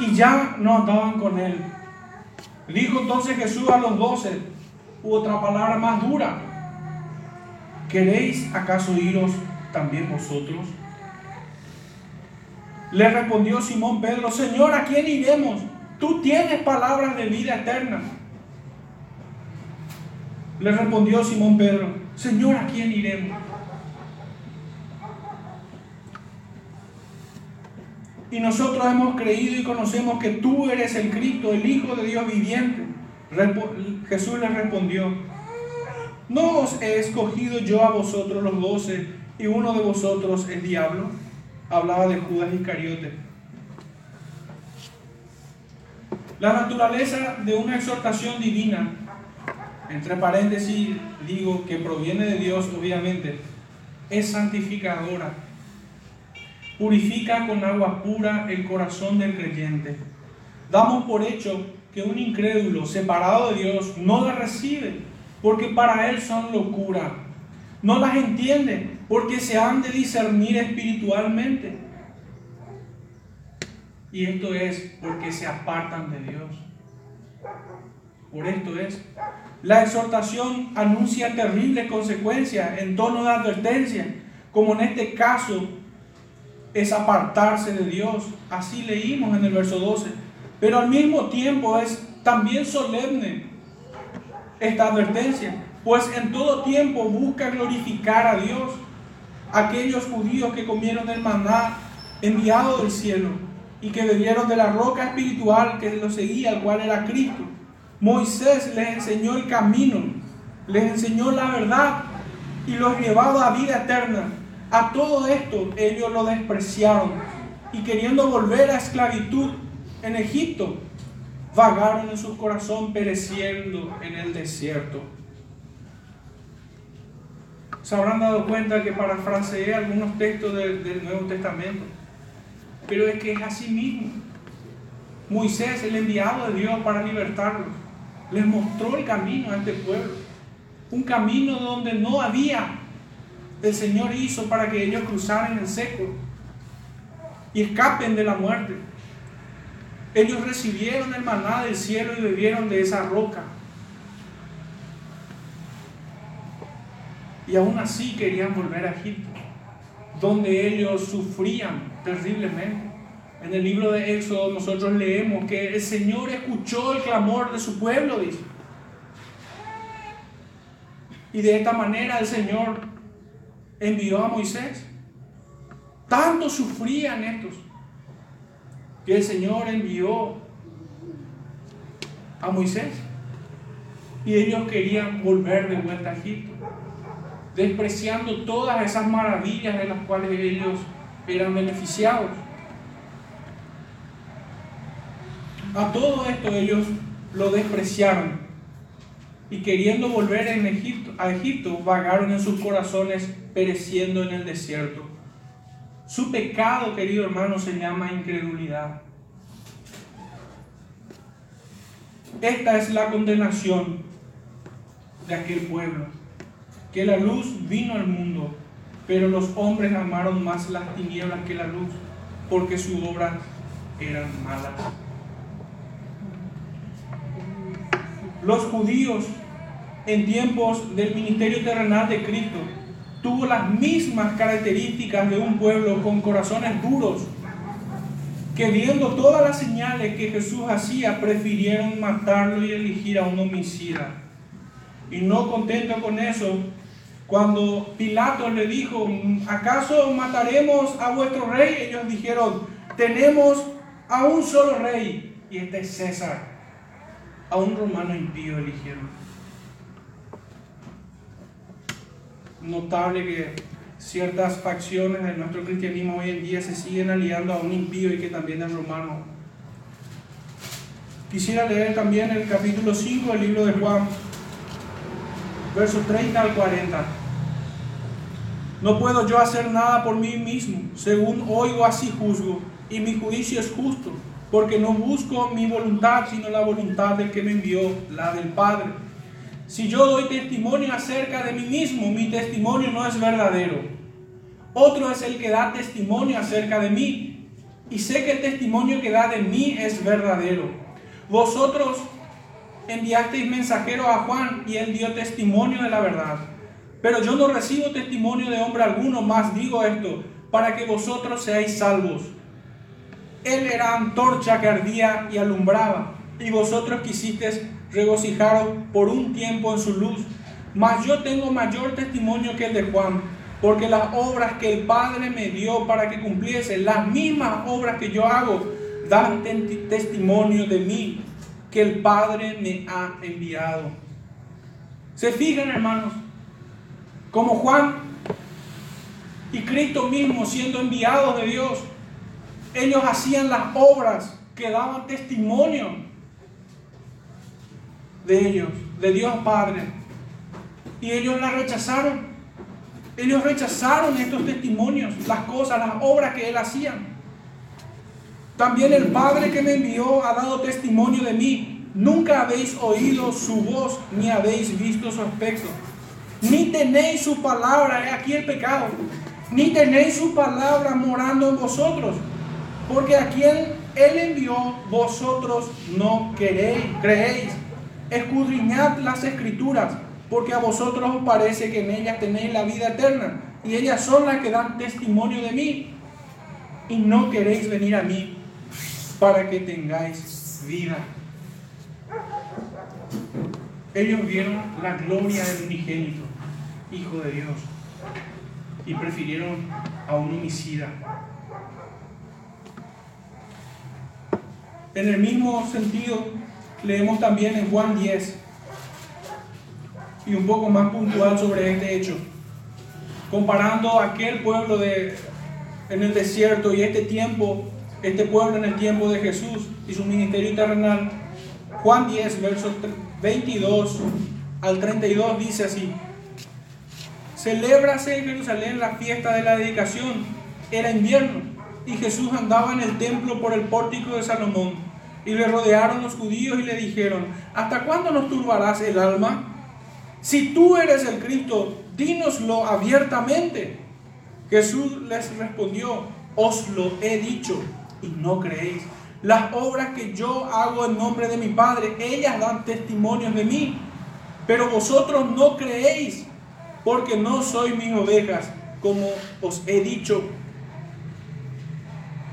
y ya no andaban con él. Dijo entonces Jesús a los doce, otra palabra más dura, ¿queréis acaso iros también vosotros? Le respondió Simón Pedro, Señor, ¿a quién iremos? Tú tienes palabras de vida eterna. Le respondió Simón Pedro, Señor, ¿a quién iremos? Y nosotros hemos creído y conocemos que tú eres el Cristo, el Hijo de Dios viviente. Jesús le respondió, ¿no os he escogido yo a vosotros los doce y uno de vosotros el diablo? Hablaba de Judas Iscariote. La naturaleza de una exhortación divina, entre paréntesis digo que proviene de Dios obviamente, es santificadora. Purifica con agua pura el corazón del creyente. Damos por hecho que un incrédulo separado de Dios no la recibe, porque para él son locura. No las entiende, porque se han de discernir espiritualmente. Y esto es porque se apartan de Dios. Por esto es. La exhortación anuncia terribles consecuencias en tono de advertencia, como en este caso es apartarse de Dios. Así leímos en el verso 12. Pero al mismo tiempo es también solemne esta advertencia, pues en todo tiempo busca glorificar a Dios aquellos judíos que comieron el maná enviado del cielo y que bebieron de la roca espiritual que los seguía, el cual era Cristo. Moisés les enseñó el camino, les enseñó la verdad y los llevaba a vida eterna. A todo esto ellos lo despreciaron y queriendo volver a esclavitud en Egipto, vagaron en su corazón pereciendo en el desierto se habrán dado cuenta que parafraseé algunos textos del, Nuevo Testamento. Pero es que es así mismo. Moisés, el enviado de Dios para libertarlos, les mostró el camino a este pueblo. Un camino donde no había. El Señor hizo para que ellos cruzaran el seco y escapen de la muerte. Ellos recibieron el maná del cielo y bebieron de esa roca. Y aún así querían volver a Egipto, donde ellos sufrían terriblemente. En el libro de Éxodo nosotros leemos que el Señor escuchó el clamor de su pueblo, dice. Y de esta manera el Señor envió a Moisés. Tanto sufrían estos que el Señor envió a Moisés. Y ellos querían volver de vuelta a Egipto despreciando todas esas maravillas de las cuales ellos eran beneficiados. A todo esto ellos lo despreciaron. y queriendo volver a Egipto, vagaron en sus corazones, pereciendo en el desierto. Su pecado, querido hermano, se llama incredulidad. Esta es la condenación de aquel pueblo, que la luz vino al mundo, pero los hombres amaron más las tinieblas que la luz, porque sus obras eran malas. Los judíos en tiempos del ministerio terrenal de Cristo tuvo las mismas características de un pueblo con corazones duros, que viendo todas las señales que Jesús hacía, prefirieron matarlo y elegir a un homicida. Y no contento con eso, cuando Pilato le dijo, ¿acaso mataremos a vuestro rey? Ellos dijeron, tenemos a un solo rey, y este es César. A un romano impío eligieron. Notable que ciertas facciones de nuestro cristianismo hoy en día se siguen aliando a un impío y que también es romano. Quisiera leer también el capítulo 5 del libro de Juan, versos 30 al 40. No puedo yo hacer nada por mí mismo, según oigo así juzgo, y mi juicio es justo, porque no busco mi voluntad, sino la voluntad del que me envió, la del Padre. Si yo doy testimonio acerca de mí mismo, mi testimonio no es verdadero. Otro es el que da testimonio acerca de mí, y sé que el testimonio que da de mí es verdadero. Vosotros enviasteis mensajero a Juan y él dio testimonio de la verdad. Pero yo no recibo testimonio de hombre alguno, más digo esto, para que vosotros seáis salvos. Él era antorcha que ardía y alumbraba, y vosotros quisisteis regocijaros por un tiempo en su luz. Mas yo tengo mayor testimonio que el de Juan, porque las obras que el Padre me dio para que cumpliese, las mismas obras que yo hago, dan testimonio de mí, que el Padre me ha enviado. ¿Se fijan, hermanos? Como Juan y Cristo mismo siendo enviados de Dios, ellos hacían las obras que daban testimonio de ellos, de Dios Padre. Y ellos la rechazaron. Ellos rechazaron estos testimonios, las cosas, las obras que Él hacía. También el Padre que me envió ha dado testimonio de mí. Nunca habéis oído su voz, ni habéis visto su aspecto. Ni tenéis su palabra, aquí el pecado. Ni tenéis su palabra morando en vosotros. Porque a quien Él envió, vosotros no queréis, creéis. Escudriñad las escrituras, porque a vosotros os parece que en ellas tenéis la vida eterna. Y ellas son las que dan testimonio de mí. Y no queréis venir a mí para que tengáis vida. Ellos vieron la gloria del unigénito, Hijo de Dios, y prefirieron a un homicida. En el mismo sentido, leemos también en Juan 10 y un poco más puntual sobre este hecho, comparando aquel pueblo de, en el desierto y este tiempo, este pueblo en el tiempo de Jesús y su ministerio terrenal. Juan 10, versos 22 al 32 dice así, Celébrase en Jerusalén la fiesta de la dedicación, era invierno, y Jesús andaba en el templo por el pórtico de Salomón. Y le rodearon los judíos y le dijeron, ¿hasta cuándo nos turbarás el alma? Si tú eres el Cristo, dínoslo abiertamente. Jesús les respondió, os lo he dicho y no creéis. Las obras que yo hago en nombre de mi Padre, ellas dan testimonios de mí. Pero vosotros no creéis, porque no sois mis ovejas, como os he dicho.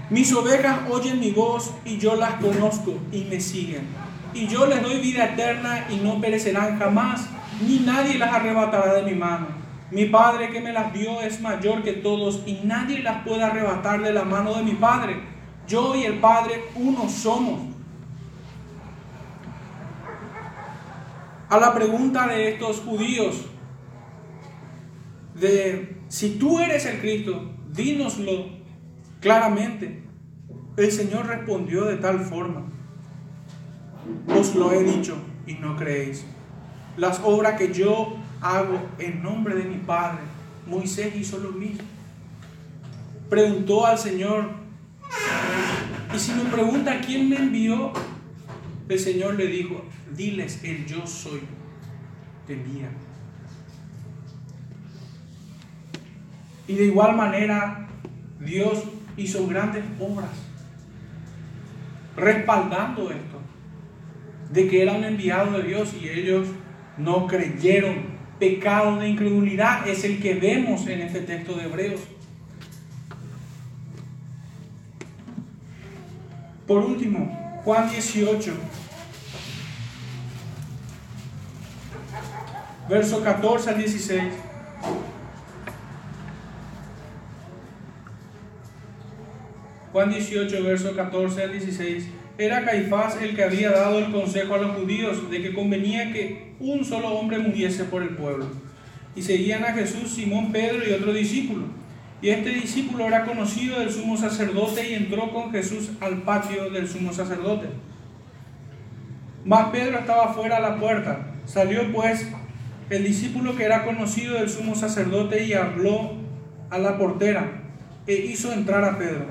Mis ovejas oyen mi voz y yo las conozco y me siguen. Y yo les doy vida eterna y no perecerán jamás, ni nadie las arrebatará de mi mano. Mi Padre que me las dio es mayor que todos y nadie las puede arrebatar de la mano de mi Padre. Yo y el Padre uno somos. A la pregunta de estos judíos de si tú eres el Cristo, dínoslo claramente. El Señor respondió de tal forma, os lo he dicho y no creéis. las obras que yo hago en nombre de mi Padre. Moisés hizo lo mismo. Preguntó al Señor, y si me pregunta quién me envió, el Señor le dijo, diles, el yo soy, te envía. Y de igual manera, Dios hizo grandes obras, respaldando esto, de que era un enviado de Dios y ellos no creyeron. Pecado de incredulidad es el que vemos en este texto de Hebreos. Por último, Juan 18, verso 14 al 16. Juan 18, verso 14 al 16. Era Caifás el que había dado el consejo a los judíos de que convenía que un solo hombre muriese por el pueblo. Y seguían a Jesús Simón Pedro y otro discípulo. Y este discípulo era conocido del sumo sacerdote y entró con Jesús al patio del sumo sacerdote. Mas Pedro estaba fuera a la puerta. Salió pues el discípulo que era conocido del sumo sacerdote y habló a la portera e hizo entrar a Pedro.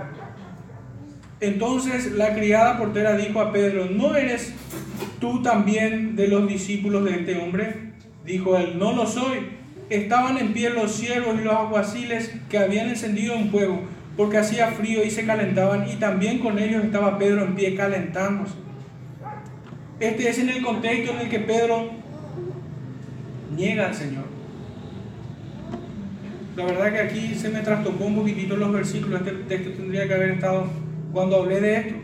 Entonces la criada portera dijo a Pedro, ¿no eres tú también de los discípulos de este hombre? Dijo él, no lo soy. Estaban en pie los siervos y los aguaciles que habían encendido un fuego, porque hacía frío y se calentaban, y también con ellos estaba Pedro en pie calentándose. Este es en el contexto en el que Pedro niega al Señor. La verdad que aquí se me trastocó un poquitito los versículos, este texto tendría que haber estado cuando hablé de esto.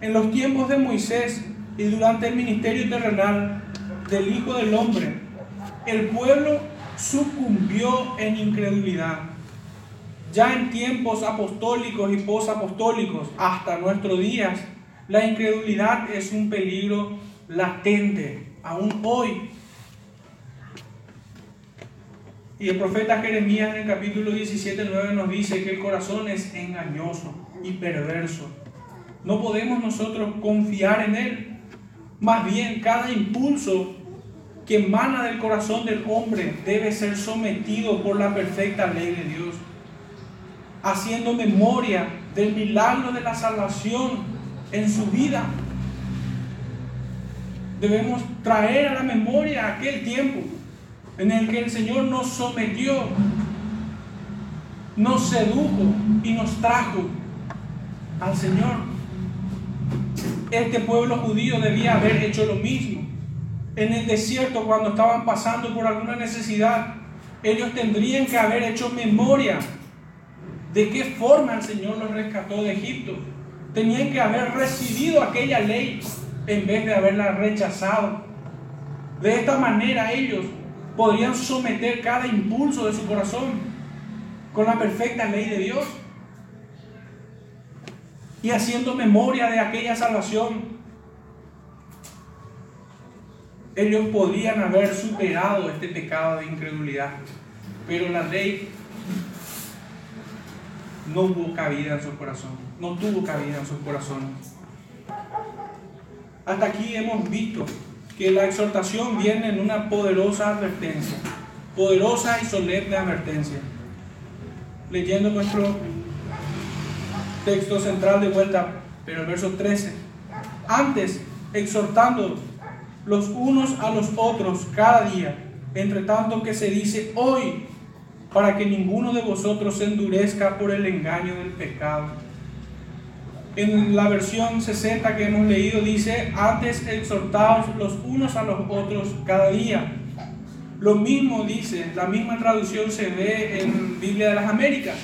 En los tiempos de Moisés y durante el ministerio terrenal del Hijo del Hombre, el pueblo sucumbió en incredulidad. Ya en tiempos apostólicos y posapostólicos, hasta nuestros días, la incredulidad es un peligro latente, aún hoy. Y el profeta Jeremías en el capítulo 17, 9 nos dice que el corazón es engañoso y perverso. No podemos nosotros confiar en él. Más bien, cada impulso que emana del corazón del hombre debe ser sometido por la perfecta ley de Dios, haciendo memoria del milagro de la salvación en su vida. Debemos traer a la memoria aquel tiempo en el que el Señor nos sometió, nos sedujo y nos trajo al Señor. Este pueblo judío debía haber hecho lo mismo. En el desierto, cuando estaban pasando por alguna necesidad, ellos tendrían que haber hecho memoria de qué forma el Señor los rescató de Egipto. Tenían que haber recibido aquella ley en vez de haberla rechazado. De esta manera ellos podrían someter cada impulso de su corazón con la perfecta ley de Dios y haciendo memoria de aquella salvación, ellos podrían haber superado este pecado de incredulidad, pero la ley no hubo cabida en su corazón, no tuvo cabida en su corazón. Hasta aquí hemos visto que la exhortación viene en una poderosa advertencia, poderosa y solemne advertencia. Leyendo nuestro texto central de vuelta, pero el verso 13. Antes, exhortando los unos a los otros cada día, entre tanto que se dice hoy, para que ninguno de vosotros se endurezca por el engaño del pecado. En la versión 60 que hemos leído dice, antes exhortados los unos a los otros cada día. Lo mismo dice, la misma traducción se ve en Biblia de las Américas.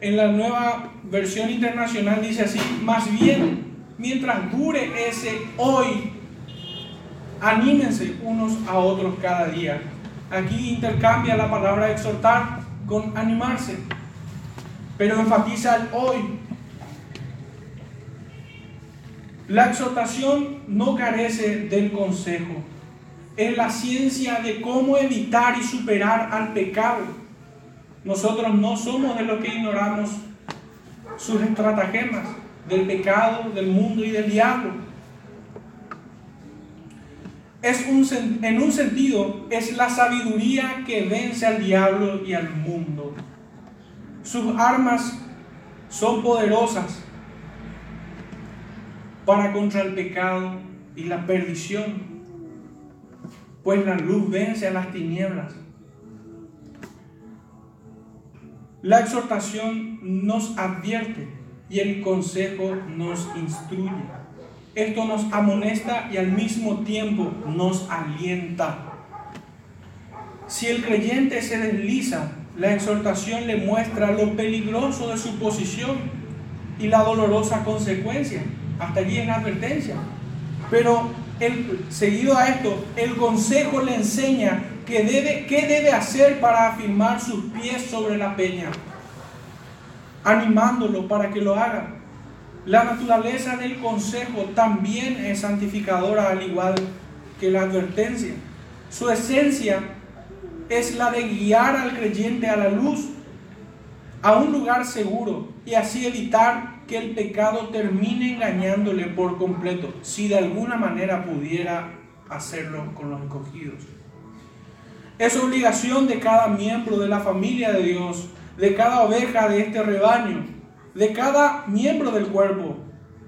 En la nueva versión internacional dice así, más bien, mientras dure ese hoy, anímense unos a otros cada día. Aquí intercambia la palabra exhortar con animarse, pero enfatiza el hoy. La exhortación no carece del consejo, es la ciencia de cómo evitar y superar al pecado nosotros no somos de los que ignoramos sus estratagemas del pecado, del mundo y del diablo. Es un, en un sentido, es la sabiduría que vence al diablo y al mundo. Sus armas son poderosas para contra el pecado y la perdición, pues la luz vence a las tinieblas. La exhortación nos advierte y el consejo nos instruye. Esto nos amonesta y al mismo tiempo nos alienta. Si el creyente se desliza, la exhortación le muestra lo peligroso de su posición y la dolorosa consecuencia. Hasta allí es advertencia. Pero seguido a esto, el consejo le enseña debe, qué debe hacer para afirmar sus pies sobre la peña, animándolo para que lo haga. La naturaleza del consejo también es santificadora al igual que la advertencia. Su esencia es la de guiar al creyente a la luz, a un lugar seguro y así evitar que el pecado termine engañándole por completo, si de alguna manera pudiera hacerlo con los escogidos. Es obligación de cada miembro de la familia de Dios, de cada oveja de este rebaño, de cada miembro del cuerpo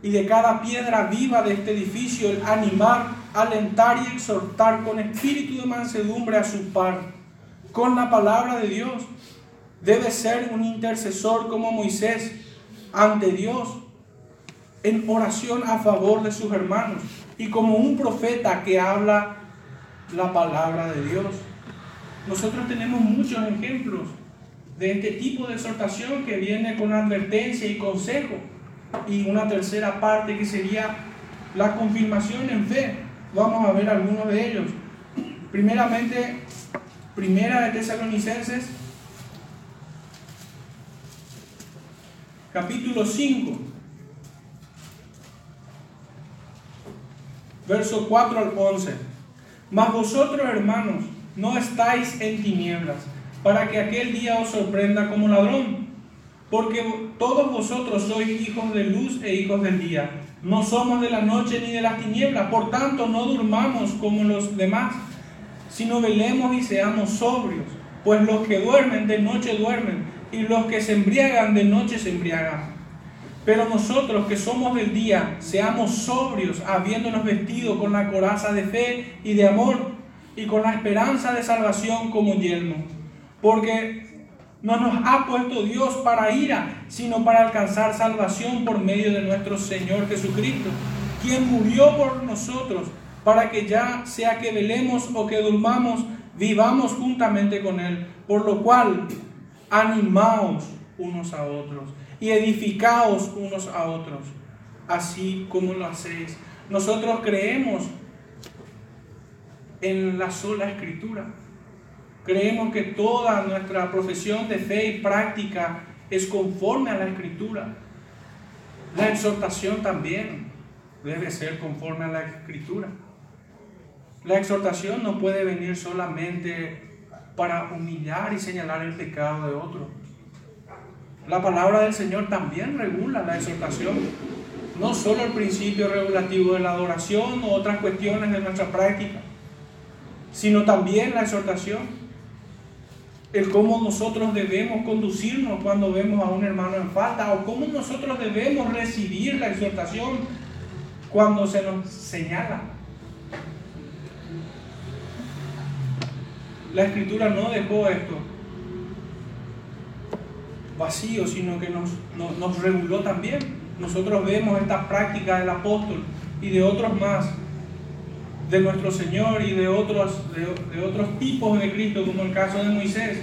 y de cada piedra viva de este edificio el animar, alentar y exhortar con espíritu de mansedumbre a su par, con la palabra de Dios. Debe ser un intercesor como Moisés, ante Dios en oración a favor de sus hermanos y como un profeta que habla la palabra de Dios. Nosotros tenemos muchos ejemplos de este tipo de exhortación que viene con advertencia y consejo. Y una tercera parte que sería la confirmación en fe. Vamos a ver algunos de ellos. Primeramente, primera de Tesalonicenses capítulo 5, verso 4 al 11. Mas vosotros, hermanos, no estáis en tinieblas, para que aquel día os sorprenda como ladrón. Porque todos vosotros sois hijos de luz e hijos del día. No somos de la noche ni de las tinieblas. Por tanto, no durmamos como los demás, sino velemos y seamos sobrios. Pues los que duermen de noche duermen y los que se embriagan de noche se embriagan. Pero nosotros que somos del día, seamos sobrios, habiéndonos vestido con la coraza de fe y de amor y con la esperanza de salvación como yelmo. Porque no nos ha puesto Dios para ira, sino para alcanzar salvación por medio de nuestro Señor Jesucristo, quien murió por nosotros, para que ya sea que velemos o que durmamos, vivamos juntamente con Él. Por lo cual, animaos unos a otros y edificaos unos a otros, así como lo hacéis. Nosotros creemos en la sola escritura. Creemos que toda nuestra profesión de fe y práctica es conforme a la escritura. La exhortación también debe ser conforme a la escritura. La exhortación no puede venir solamente para humillar y señalar el pecado de otro. La palabra del Señor también regula la exhortación, no solo el principio regulativo de la adoración o otras cuestiones de nuestra práctica, sino también la exhortación, el cómo nosotros debemos conducirnos cuando vemos a un hermano en falta o cómo nosotros debemos recibir la exhortación cuando se nos señala. la escritura no dejó esto vacío, sino que nos, nos, reguló también. Nosotros vemos esta práctica del apóstol y de otros más, de nuestro Señor y de otros, de, otros tipos de Cristo, como el caso de Moisés,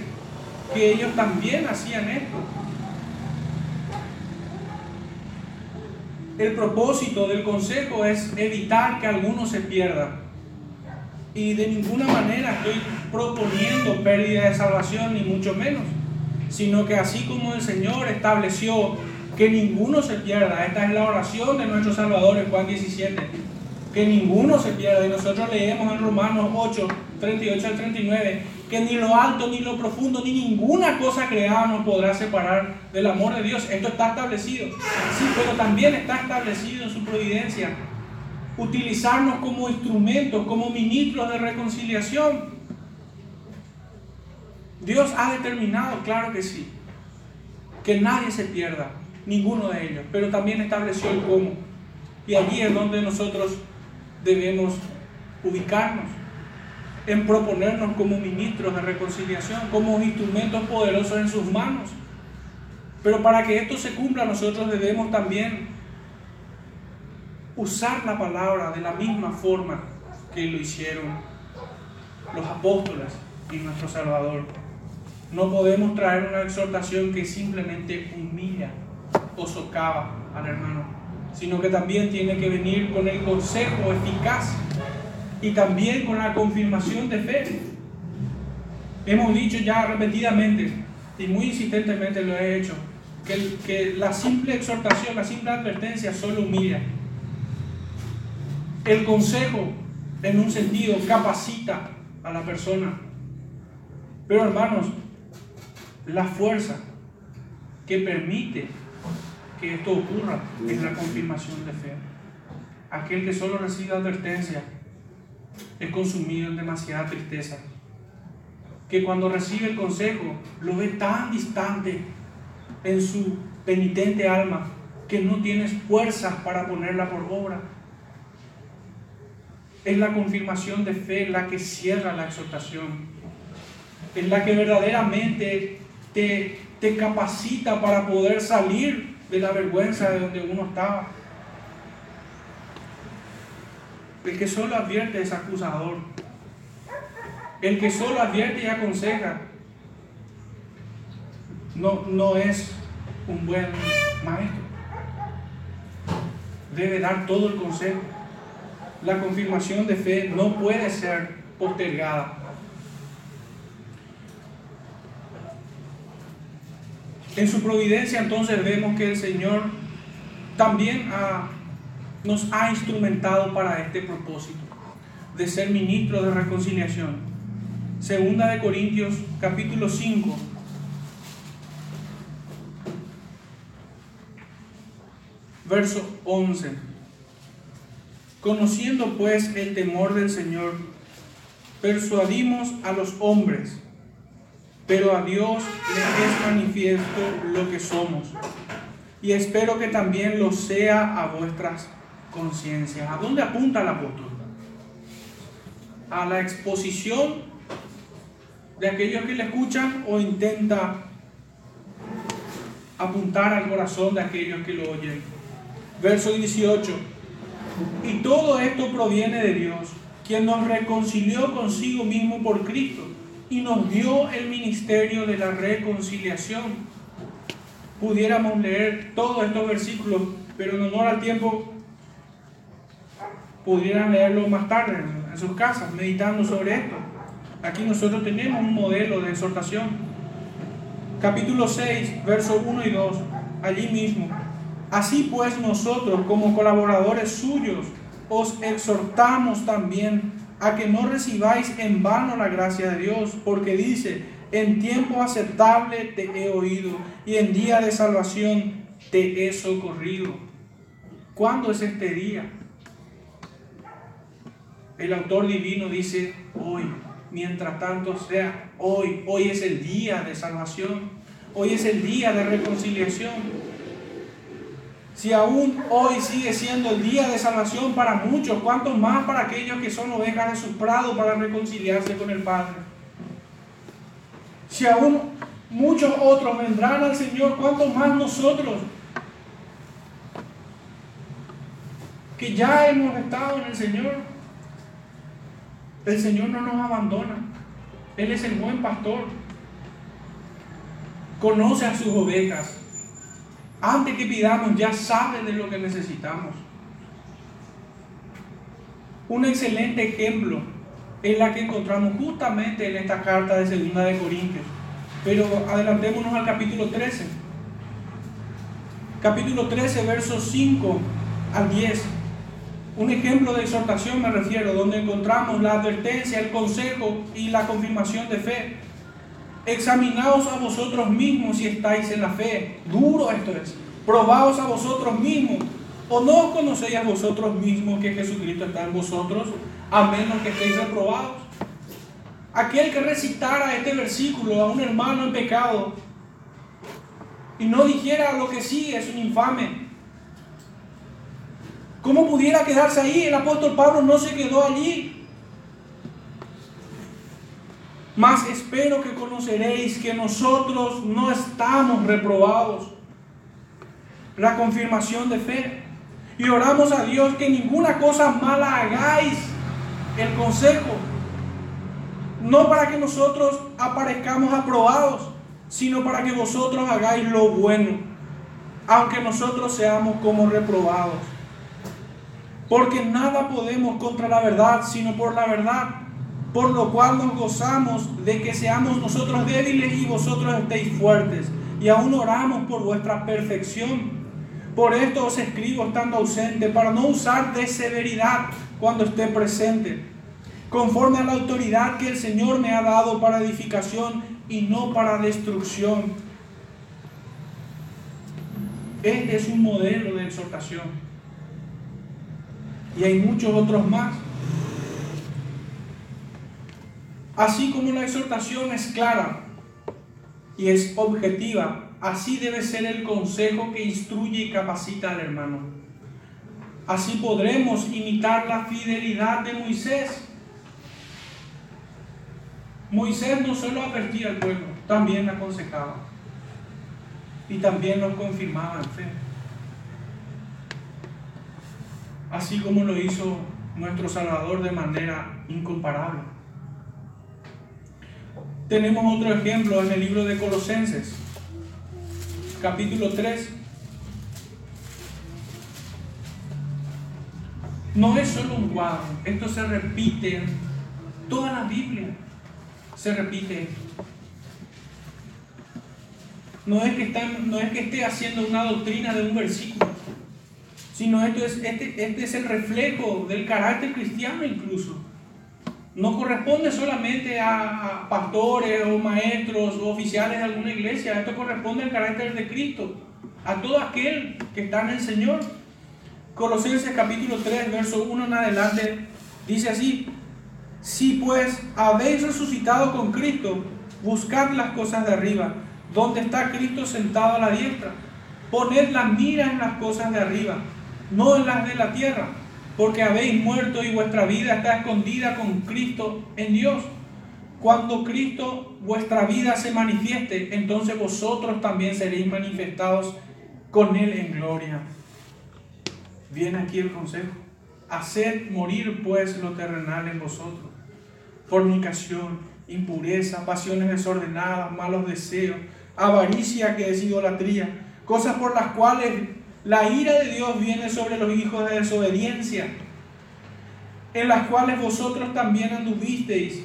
que ellos también hacían esto. El propósito del consejo es evitar que alguno se pierda y de ninguna manera estoy proponiendo pérdida de salvación, ni mucho menos, sino que así como el Señor estableció que ninguno se pierda, esta es la oración de nuestro Salvador en Juan 17, que ninguno se pierda, y nosotros leemos en Romanos 8, 38 al 39, que ni lo alto, ni lo profundo, ni ninguna cosa creada nos podrá separar del amor de Dios. Esto está establecido. Sí, pero también está establecido en su providencia utilizarnos como instrumentos, como ministros de reconciliación. Dios ha determinado, claro que sí, que nadie se pierda, ninguno de ellos, pero también estableció el cómo. Y allí es donde nosotros debemos ubicarnos, en proponernos como ministros de reconciliación, como instrumentos poderosos en sus manos. Pero para que esto se cumpla, nosotros debemos también usar la palabra de la misma forma que lo hicieron los apóstoles y nuestro Salvador. No podemos traer una exhortación que simplemente humilla o socava al hermano, sino que también tiene que venir con el consejo eficaz y también con la confirmación de fe. Hemos dicho ya repetidamente y muy insistentemente lo he hecho, que, que la simple exhortación, la simple advertencia solo humilla. El consejo, en un sentido, capacita a la persona. Pero hermanos, la fuerza que permite que esto ocurra es la confirmación de fe. Aquel que solo recibe advertencia es consumido en demasiada tristeza. Que cuando recibe el consejo lo ve tan distante en su penitente alma que no tienes fuerzas para ponerla por obra. Es la confirmación de fe la que cierra la exhortación. Es la que verdaderamente te, te capacita para poder salir de la vergüenza de donde uno estaba. El que solo advierte es acusador. El que solo advierte y aconseja no, no es un buen maestro. Debe dar todo el consejo. La confirmación de fe no puede ser postergada. En su providencia entonces vemos que el Señor también nos ha instrumentado para este propósito, de ser ministro de reconciliación. Segunda de Corintios capítulo 5. Verso 11. Conociendo pues el temor del Señor, persuadimos a los hombres pero a Dios le es manifiesto lo que somos. Y espero que también lo sea a vuestras conciencias. ¿A dónde apunta el apóstol? A la exposición de aquellos que le escuchan o intenta apuntar al corazón de aquellos que lo oyen. Verso 18. Y todo esto proviene de Dios, quien nos reconcilió consigo mismo por Cristo y nos dio el ministerio de la reconciliación. Pudiéramos leer todos estos versículos, pero en honor al tiempo, pudieran leerlo más tarde en sus casas, meditando sobre esto. Aquí nosotros tenemos un modelo de exhortación. Capítulo 6, versos 1 y 2, allí mismo. Así pues nosotros como colaboradores suyos os exhortamos también a que no recibáis en vano la gracia de Dios, porque dice, en tiempo aceptable te he oído y en día de salvación te he socorrido. ¿Cuándo es este día? El autor divino dice, hoy, mientras tanto sea hoy, hoy es el día de salvación, hoy es el día de reconciliación. Si aún hoy sigue siendo el día de salvación para muchos, ¿cuánto más para aquellos que son ovejas de su prado para reconciliarse con el Padre? Si aún muchos otros vendrán al Señor, ¿cuánto más nosotros que ya hemos estado en el Señor? El Señor no nos abandona. Él es el buen pastor. Conoce a sus ovejas antes que pidamos, ya sabe de lo que necesitamos. Un excelente ejemplo es la que encontramos justamente en esta carta de Segunda de Corintios. Pero adelantémonos al capítulo 13. Capítulo 13, versos 5 al 10. Un ejemplo de exhortación me refiero, donde encontramos la advertencia, el consejo y la confirmación de fe. Examinaos a vosotros mismos si estáis en la fe. Duro esto es. Probaos a vosotros mismos ¿O no conocéis a vosotros mismos que Jesucristo está en vosotros, a menos que estéis reprobados? Aquel que recitara este versículo a un hermano en pecado y no dijera lo que sí es un infame. ¿Cómo pudiera quedarse ahí? El apóstol Pablo no se quedó allí. Mas espero que conoceréis que nosotros no estamos reprobados. La confirmación de fe. Y oramos a Dios que ninguna cosa mala hagáis. El consejo. No para que nosotros aparezcamos aprobados, sino para que vosotros hagáis lo bueno, aunque nosotros seamos como reprobados. Porque nada podemos contra la verdad, sino por la verdad, por lo cual nos gozamos de que seamos nosotros débiles y vosotros estéis fuertes, y aún oramos por vuestra perfección. Por esto os escribo estando ausente, para no usar de severidad cuando esté presente, conforme a la autoridad que el Señor me ha dado para edificación y no para destrucción. Este es un modelo de exhortación. Y hay muchos otros más. Así como la exhortación es clara y es objetiva, Así debe ser el consejo que instruye y capacita al hermano. Así podremos imitar la fidelidad de Moisés. Moisés no solo advertía al pueblo, también aconsejaba. Y también lo confirmaba en fe. Así como lo hizo nuestro Salvador de manera incomparable. Tenemos otro ejemplo en el libro de Colosenses capítulo 3. No es solo un cuadro, esto se repite toda la Biblia. Se repite. No es, que no es que esté haciendo una doctrina de un versículo, sino esto es, este, este es el reflejo del carácter cristiano incluso no corresponde solamente a pastores o maestros o oficiales de alguna iglesia, esto corresponde al carácter de Cristo, a todo aquel que está en el Señor. Colosenses capítulo 3, verso 1 en adelante, dice así, si pues habéis resucitado con Cristo, buscad las cosas de arriba, donde está Cristo sentado a la diestra, poned la mira en las cosas de arriba, no en las de la tierra porque habéis muerto y vuestra vida está escondida con Cristo en Dios. Cuando Cristo vuestra vida se manifieste, entonces vosotros también seréis manifestados con Él en gloria. Viene aquí el consejo. Haced morir pues lo terrenal en vosotros. Fornicación, impureza, pasiones desordenadas, malos deseos, avaricia que es idolatría, cosas por las cuales la ira de Dios viene sobre los hijos de desobediencia, en las cuales vosotros también anduvisteis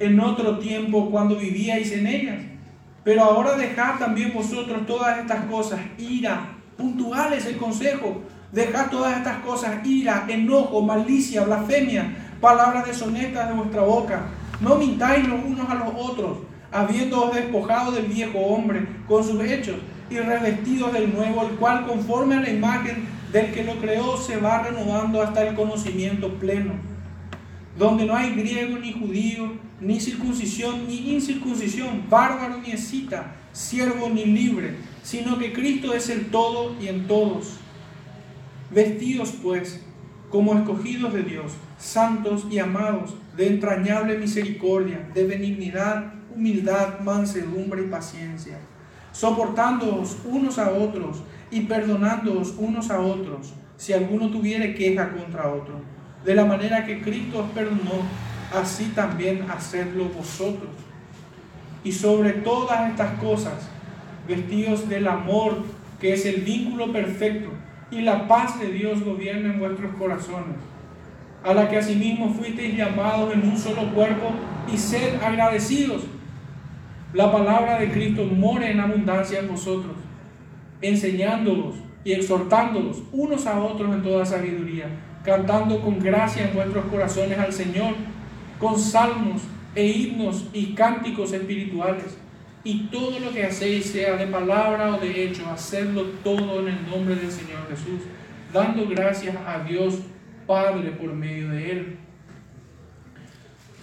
en otro tiempo cuando vivíais en ellas. Pero ahora dejad también vosotros todas estas cosas, ira, puntuales el consejo, dejad todas estas cosas, ira, enojo, malicia, blasfemia, palabras deshonestas de vuestra boca. No mintáis los unos a los otros, habiéndoos despojado del viejo hombre con sus hechos y revestidos del nuevo, el cual conforme a la imagen del que lo creó se va renovando hasta el conocimiento pleno, donde no hay griego ni judío, ni circuncisión ni incircuncisión, bárbaro ni escita, siervo ni libre, sino que Cristo es el todo y en todos. Vestidos pues como escogidos de Dios, santos y amados, de entrañable misericordia, de benignidad, humildad, mansedumbre y paciencia soportándoos unos a otros y perdonándoos unos a otros, si alguno tuviere queja contra otro. De la manera que Cristo os perdonó, así también hacedlo vosotros. Y sobre todas estas cosas, vestidos del amor, que es el vínculo perfecto, y la paz de Dios gobierna en vuestros corazones, a la que asimismo fuisteis llamados en un solo cuerpo, y sed agradecidos la palabra de Cristo more en abundancia en vosotros, enseñándolos y exhortándolos unos a otros en toda sabiduría, cantando con gracia en vuestros corazones al Señor, con salmos e himnos y cánticos espirituales. Y todo lo que hacéis, sea de palabra o de hecho, hacedlo todo en el nombre del Señor Jesús dando gracias a Dios Padre por medio de Él.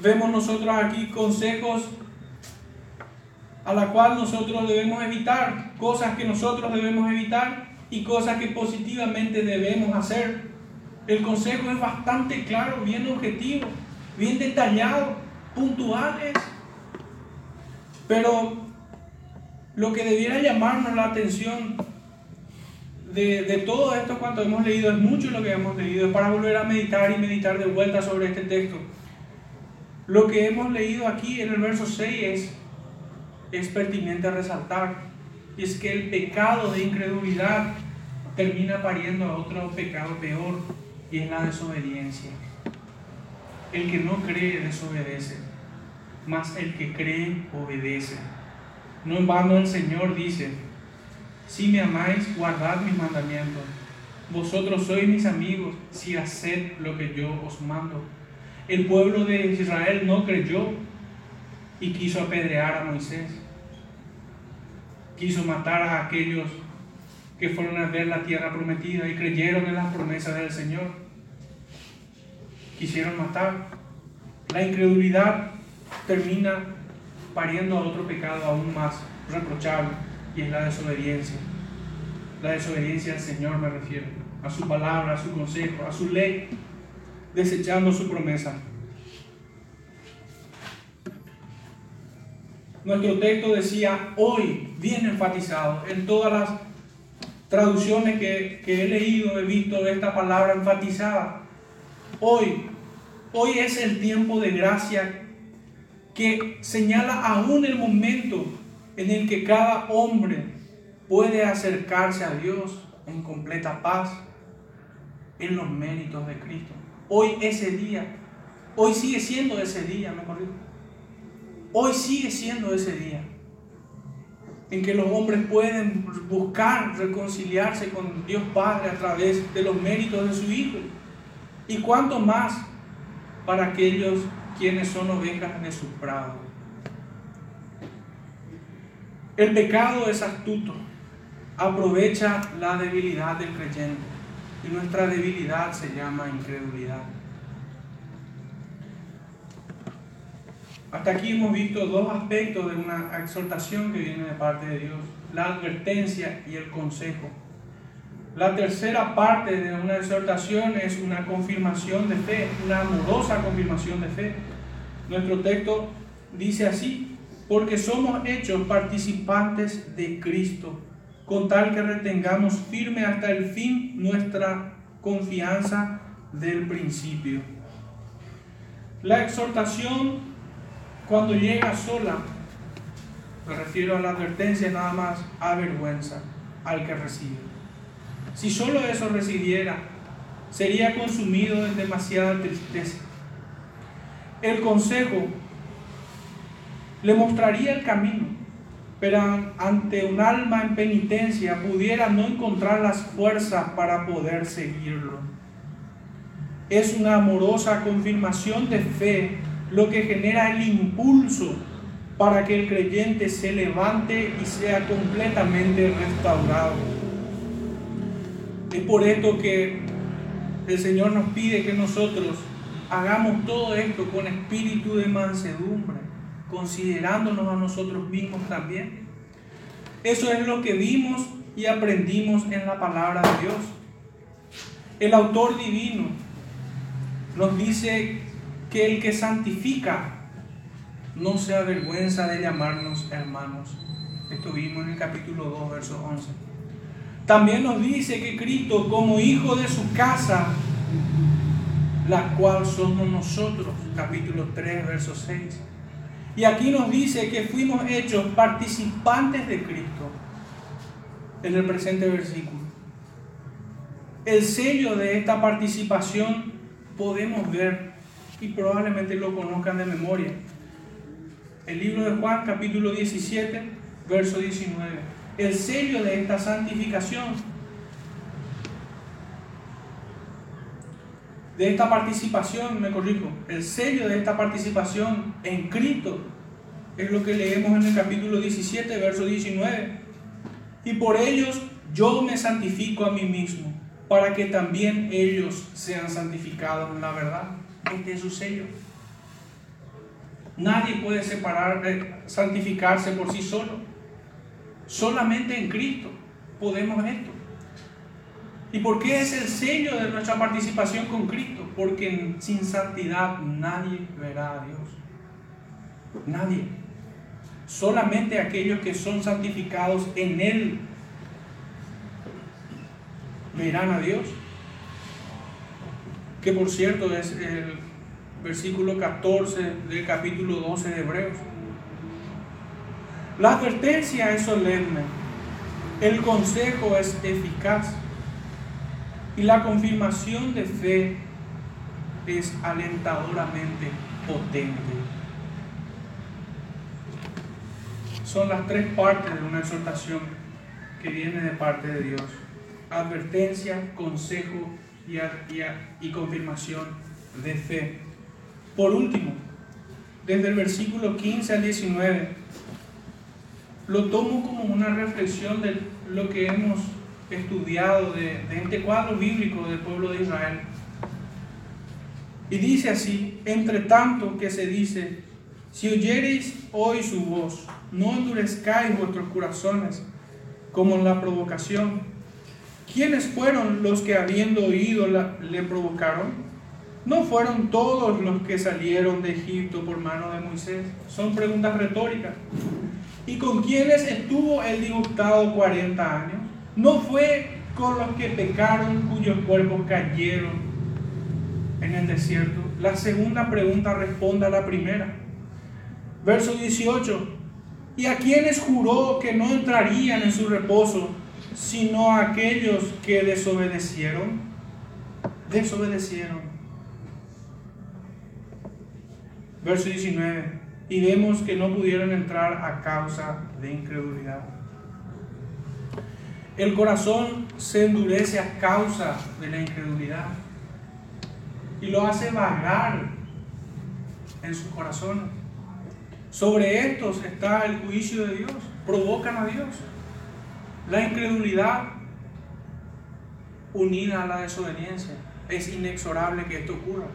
Vemos nosotros aquí consejos a la cual nosotros debemos evitar, cosas que nosotros debemos evitar y cosas que positivamente debemos hacer. El consejo es bastante claro, bien objetivo, bien detallado, puntuales. Pero lo que debiera llamarnos la atención de, de, todo esto cuanto hemos leído, es mucho lo que hemos leído, es para volver a meditar y meditar de vuelta sobre este texto. Lo que hemos leído aquí en el verso 6 es, es pertinente resaltar, y es que el pecado de incredulidad termina pariendo a otro pecado peor, y es la desobediencia. El que no cree desobedece, mas el que cree obedece. No en vano el Señor dice, si me amáis, guardad mis mandamientos. Vosotros sois mis amigos si haced lo que yo os mando. El pueblo de Israel no creyó y quiso apedrear a Moisés. Quiso matar a aquellos que fueron a ver la tierra prometida y creyeron en las promesas del Señor. Quisieron matar. La incredulidad termina pariendo a otro pecado aún más reprochable y es la desobediencia. La desobediencia al Señor me refiero, a su palabra, a su consejo, a su ley, desechando su promesa. Nuestro texto decía hoy, bien enfatizado, en todas las traducciones que, he leído, he visto esta palabra enfatizada. Hoy, hoy es el tiempo de gracia que señala aún el momento en el que cada hombre puede acercarse a Dios en completa paz en los méritos de Cristo. Hoy ese día, hoy sigue siendo ese día, mejor dicho. Hoy sigue siendo ese día en que los hombres pueden buscar reconciliarse con Dios Padre a través de los méritos de su Hijo. Y cuánto más para aquellos quienes son ovejas de su prado. El pecado es astuto, aprovecha la debilidad del creyente y nuestra debilidad se llama incredulidad. Hasta aquí hemos visto dos aspectos de una exhortación que viene de parte de Dios, la advertencia y el consejo. La tercera parte de una exhortación es una confirmación de fe, una amorosa confirmación de fe. Nuestro texto dice así, porque somos hechos participantes de Cristo, con tal que retengamos firme hasta el fin nuestra confianza del principio. La exhortación, cuando llega sola, me refiero a la advertencia nada más, avergüenza al que recibe. Si solo eso recibiera, sería consumido en demasiada tristeza. El consejo le mostraría el camino, pero ante un alma en penitencia pudiera no encontrar las fuerzas para poder seguirlo. Es una amorosa confirmación de fe lo que genera el impulso para que el creyente se levante y sea completamente restaurado. Es por esto que el Señor nos pide que nosotros hagamos todo esto con espíritu de mansedumbre considerándonos a nosotros mismos también. Eso es lo que vimos y aprendimos en la palabra de Dios. El autor divino nos dice que el que santifica no se avergüenza de llamarnos hermanos. Esto vimos en el capítulo 2, verso 11. También nos dice que Cristo como hijo de su casa, la cual somos nosotros, capítulo 3, verso 6 y aquí nos dice que fuimos hechos participantes de Cristo en el presente versículo. El sello de esta participación podemos ver y probablemente lo conozcan de memoria. El libro de Juan capítulo 17, verso 19. El sello de esta santificación de esta participación, me corrijo, el sello de esta participación en Cristo es lo que leemos en el capítulo 17, verso 19. Y por ellos yo me santifico a mí mismo, para que también ellos sean santificados en la verdad. Este es su sello. Nadie puede separar, eh, santificarse por sí solo. Solamente en Cristo podemos esto. ¿Y por qué es el sello de nuestra participación con Cristo? Porque sin santidad nadie verá a Dios. Nadie. Solamente aquellos que son santificados en Él verán a Dios. Que por cierto es el versículo 14 del capítulo 12 de Hebreos. La advertencia es solemne, el consejo es eficaz y la confirmación de fe es alentadoramente potente. Son las tres partes de una exhortación que viene de parte de Dios. Advertencia, consejo y, confirmación de fe. Por último, desde el versículo 15 al 19, lo tomo como una reflexión de lo que hemos estudiado de, este cuadro bíblico del pueblo de Israel. Y dice así, entre tanto que se dice, si oyereis hoy su voz, no endurezcáis vuestros corazones como en la provocación. ¿Quiénes fueron los que habiendo oído le provocaron? ¿No fueron todos los que salieron de Egipto por mano de Moisés? Son preguntas retóricas. ¿Y con quiénes estuvo el disgustado 40 años? ¿No fue con los que pecaron cuyos cuerpos cayeron en el desierto? La segunda pregunta responde a la primera. Verso 18. ¿Y a quienes juró que no entrarían en su reposo, sino a aquellos que desobedecieron? Desobedecieron. Verso 19. Y vemos que no pudieron entrar a causa de incredulidad. El corazón se endurece a causa de la incredulidad y lo hace vagar en su corazón. Sobre estos está el juicio de Dios, provocan a Dios. La incredulidad unida a la desobediencia. Es inexorable que esto ocurra.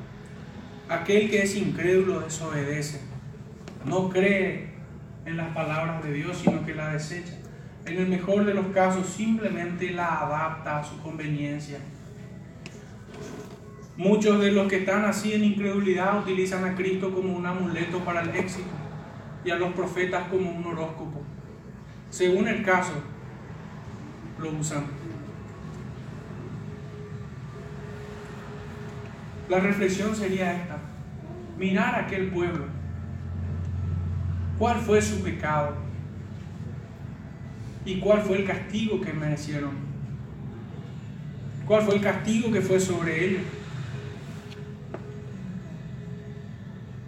Aquel que es incrédulo desobedece, no cree en las palabras de Dios, sino que la desecha. En el mejor de los casos simplemente la adapta a su conveniencia. Muchos de los que están así en incredulidad utilizan a Cristo como un amuleto para el éxito y a los profetas como un horóscopo. Según el caso, lo usan. La reflexión sería esta. Mirar a aquel pueblo. ¿Cuál fue su pecado? ¿Y cuál fue el castigo que merecieron? ¿Cuál fue el castigo que fue sobre ellos?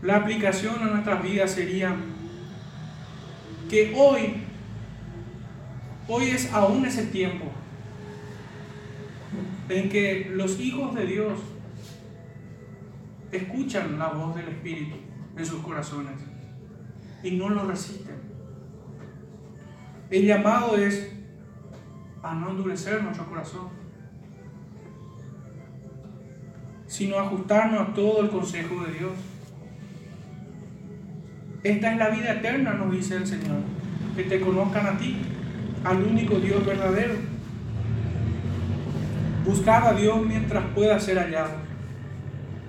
La aplicación a nuestras vidas sería que hoy, hoy es aún ese tiempo en que los hijos de Dios escuchan la voz del Espíritu en sus corazones y no lo resisten. El llamado es a no endurecer nuestro corazón, sino ajustarnos a todo el consejo de Dios. Esta es la vida eterna, nos dice el Señor, que te conozcan a ti, al único Dios verdadero. Buscar a Dios mientras pueda ser hallado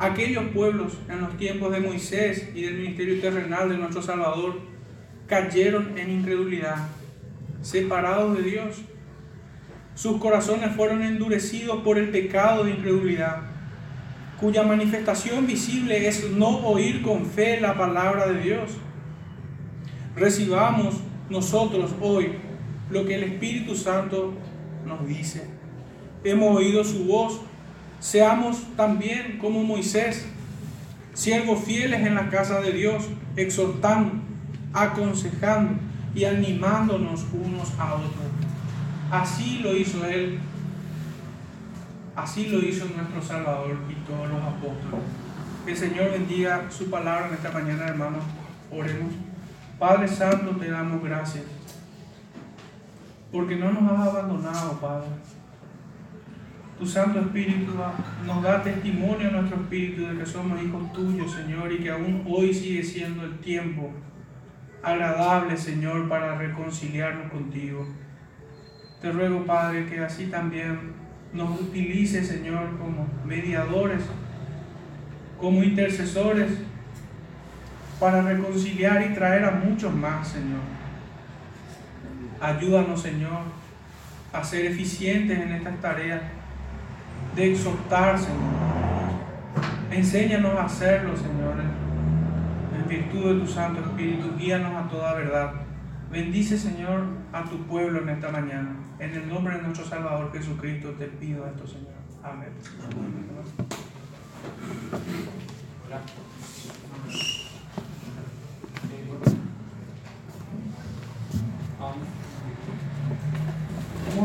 aquellos pueblos en los tiempos de Moisés y del ministerio terrenal de nuestro Salvador cayeron en incredulidad, separados de Dios. Sus corazones fueron endurecidos por el pecado de incredulidad, cuya manifestación visible es no oír con fe la palabra de Dios. Recibamos nosotros hoy lo que el Espíritu Santo nos dice. Hemos oído su voz Seamos también como Moisés, siervos fieles en la casa de Dios, exhortando, aconsejando y animándonos unos a otros. Así lo hizo Él, así lo hizo nuestro Salvador y todos los apóstoles. Que el Señor bendiga su palabra en esta mañana, hermanos. Oremos. Padre Santo, te damos gracias. Porque no nos has abandonado, Padre tu Santo Espíritu nos da testimonio a nuestro espíritu de que somos hijos tuyos, Señor, y que aún hoy sigue siendo el tiempo agradable, Señor, para reconciliarnos contigo. Te ruego, Padre, que así también nos utilice, Señor, como mediadores, como intercesores, para reconciliar y traer a muchos más, Señor. Ayúdanos, Señor, a ser eficientes en estas tareas de exhortar, Señor. Enséñanos a hacerlo, Señor, en virtud de tu Santo Espíritu. Guíanos a toda verdad. Bendice, Señor, a tu pueblo en esta mañana. En el nombre de nuestro Salvador Jesucristo te pido esto, Señor. Amén.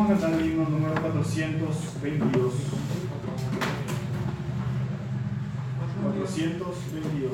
Vamos a cantar el himno número 422. 422.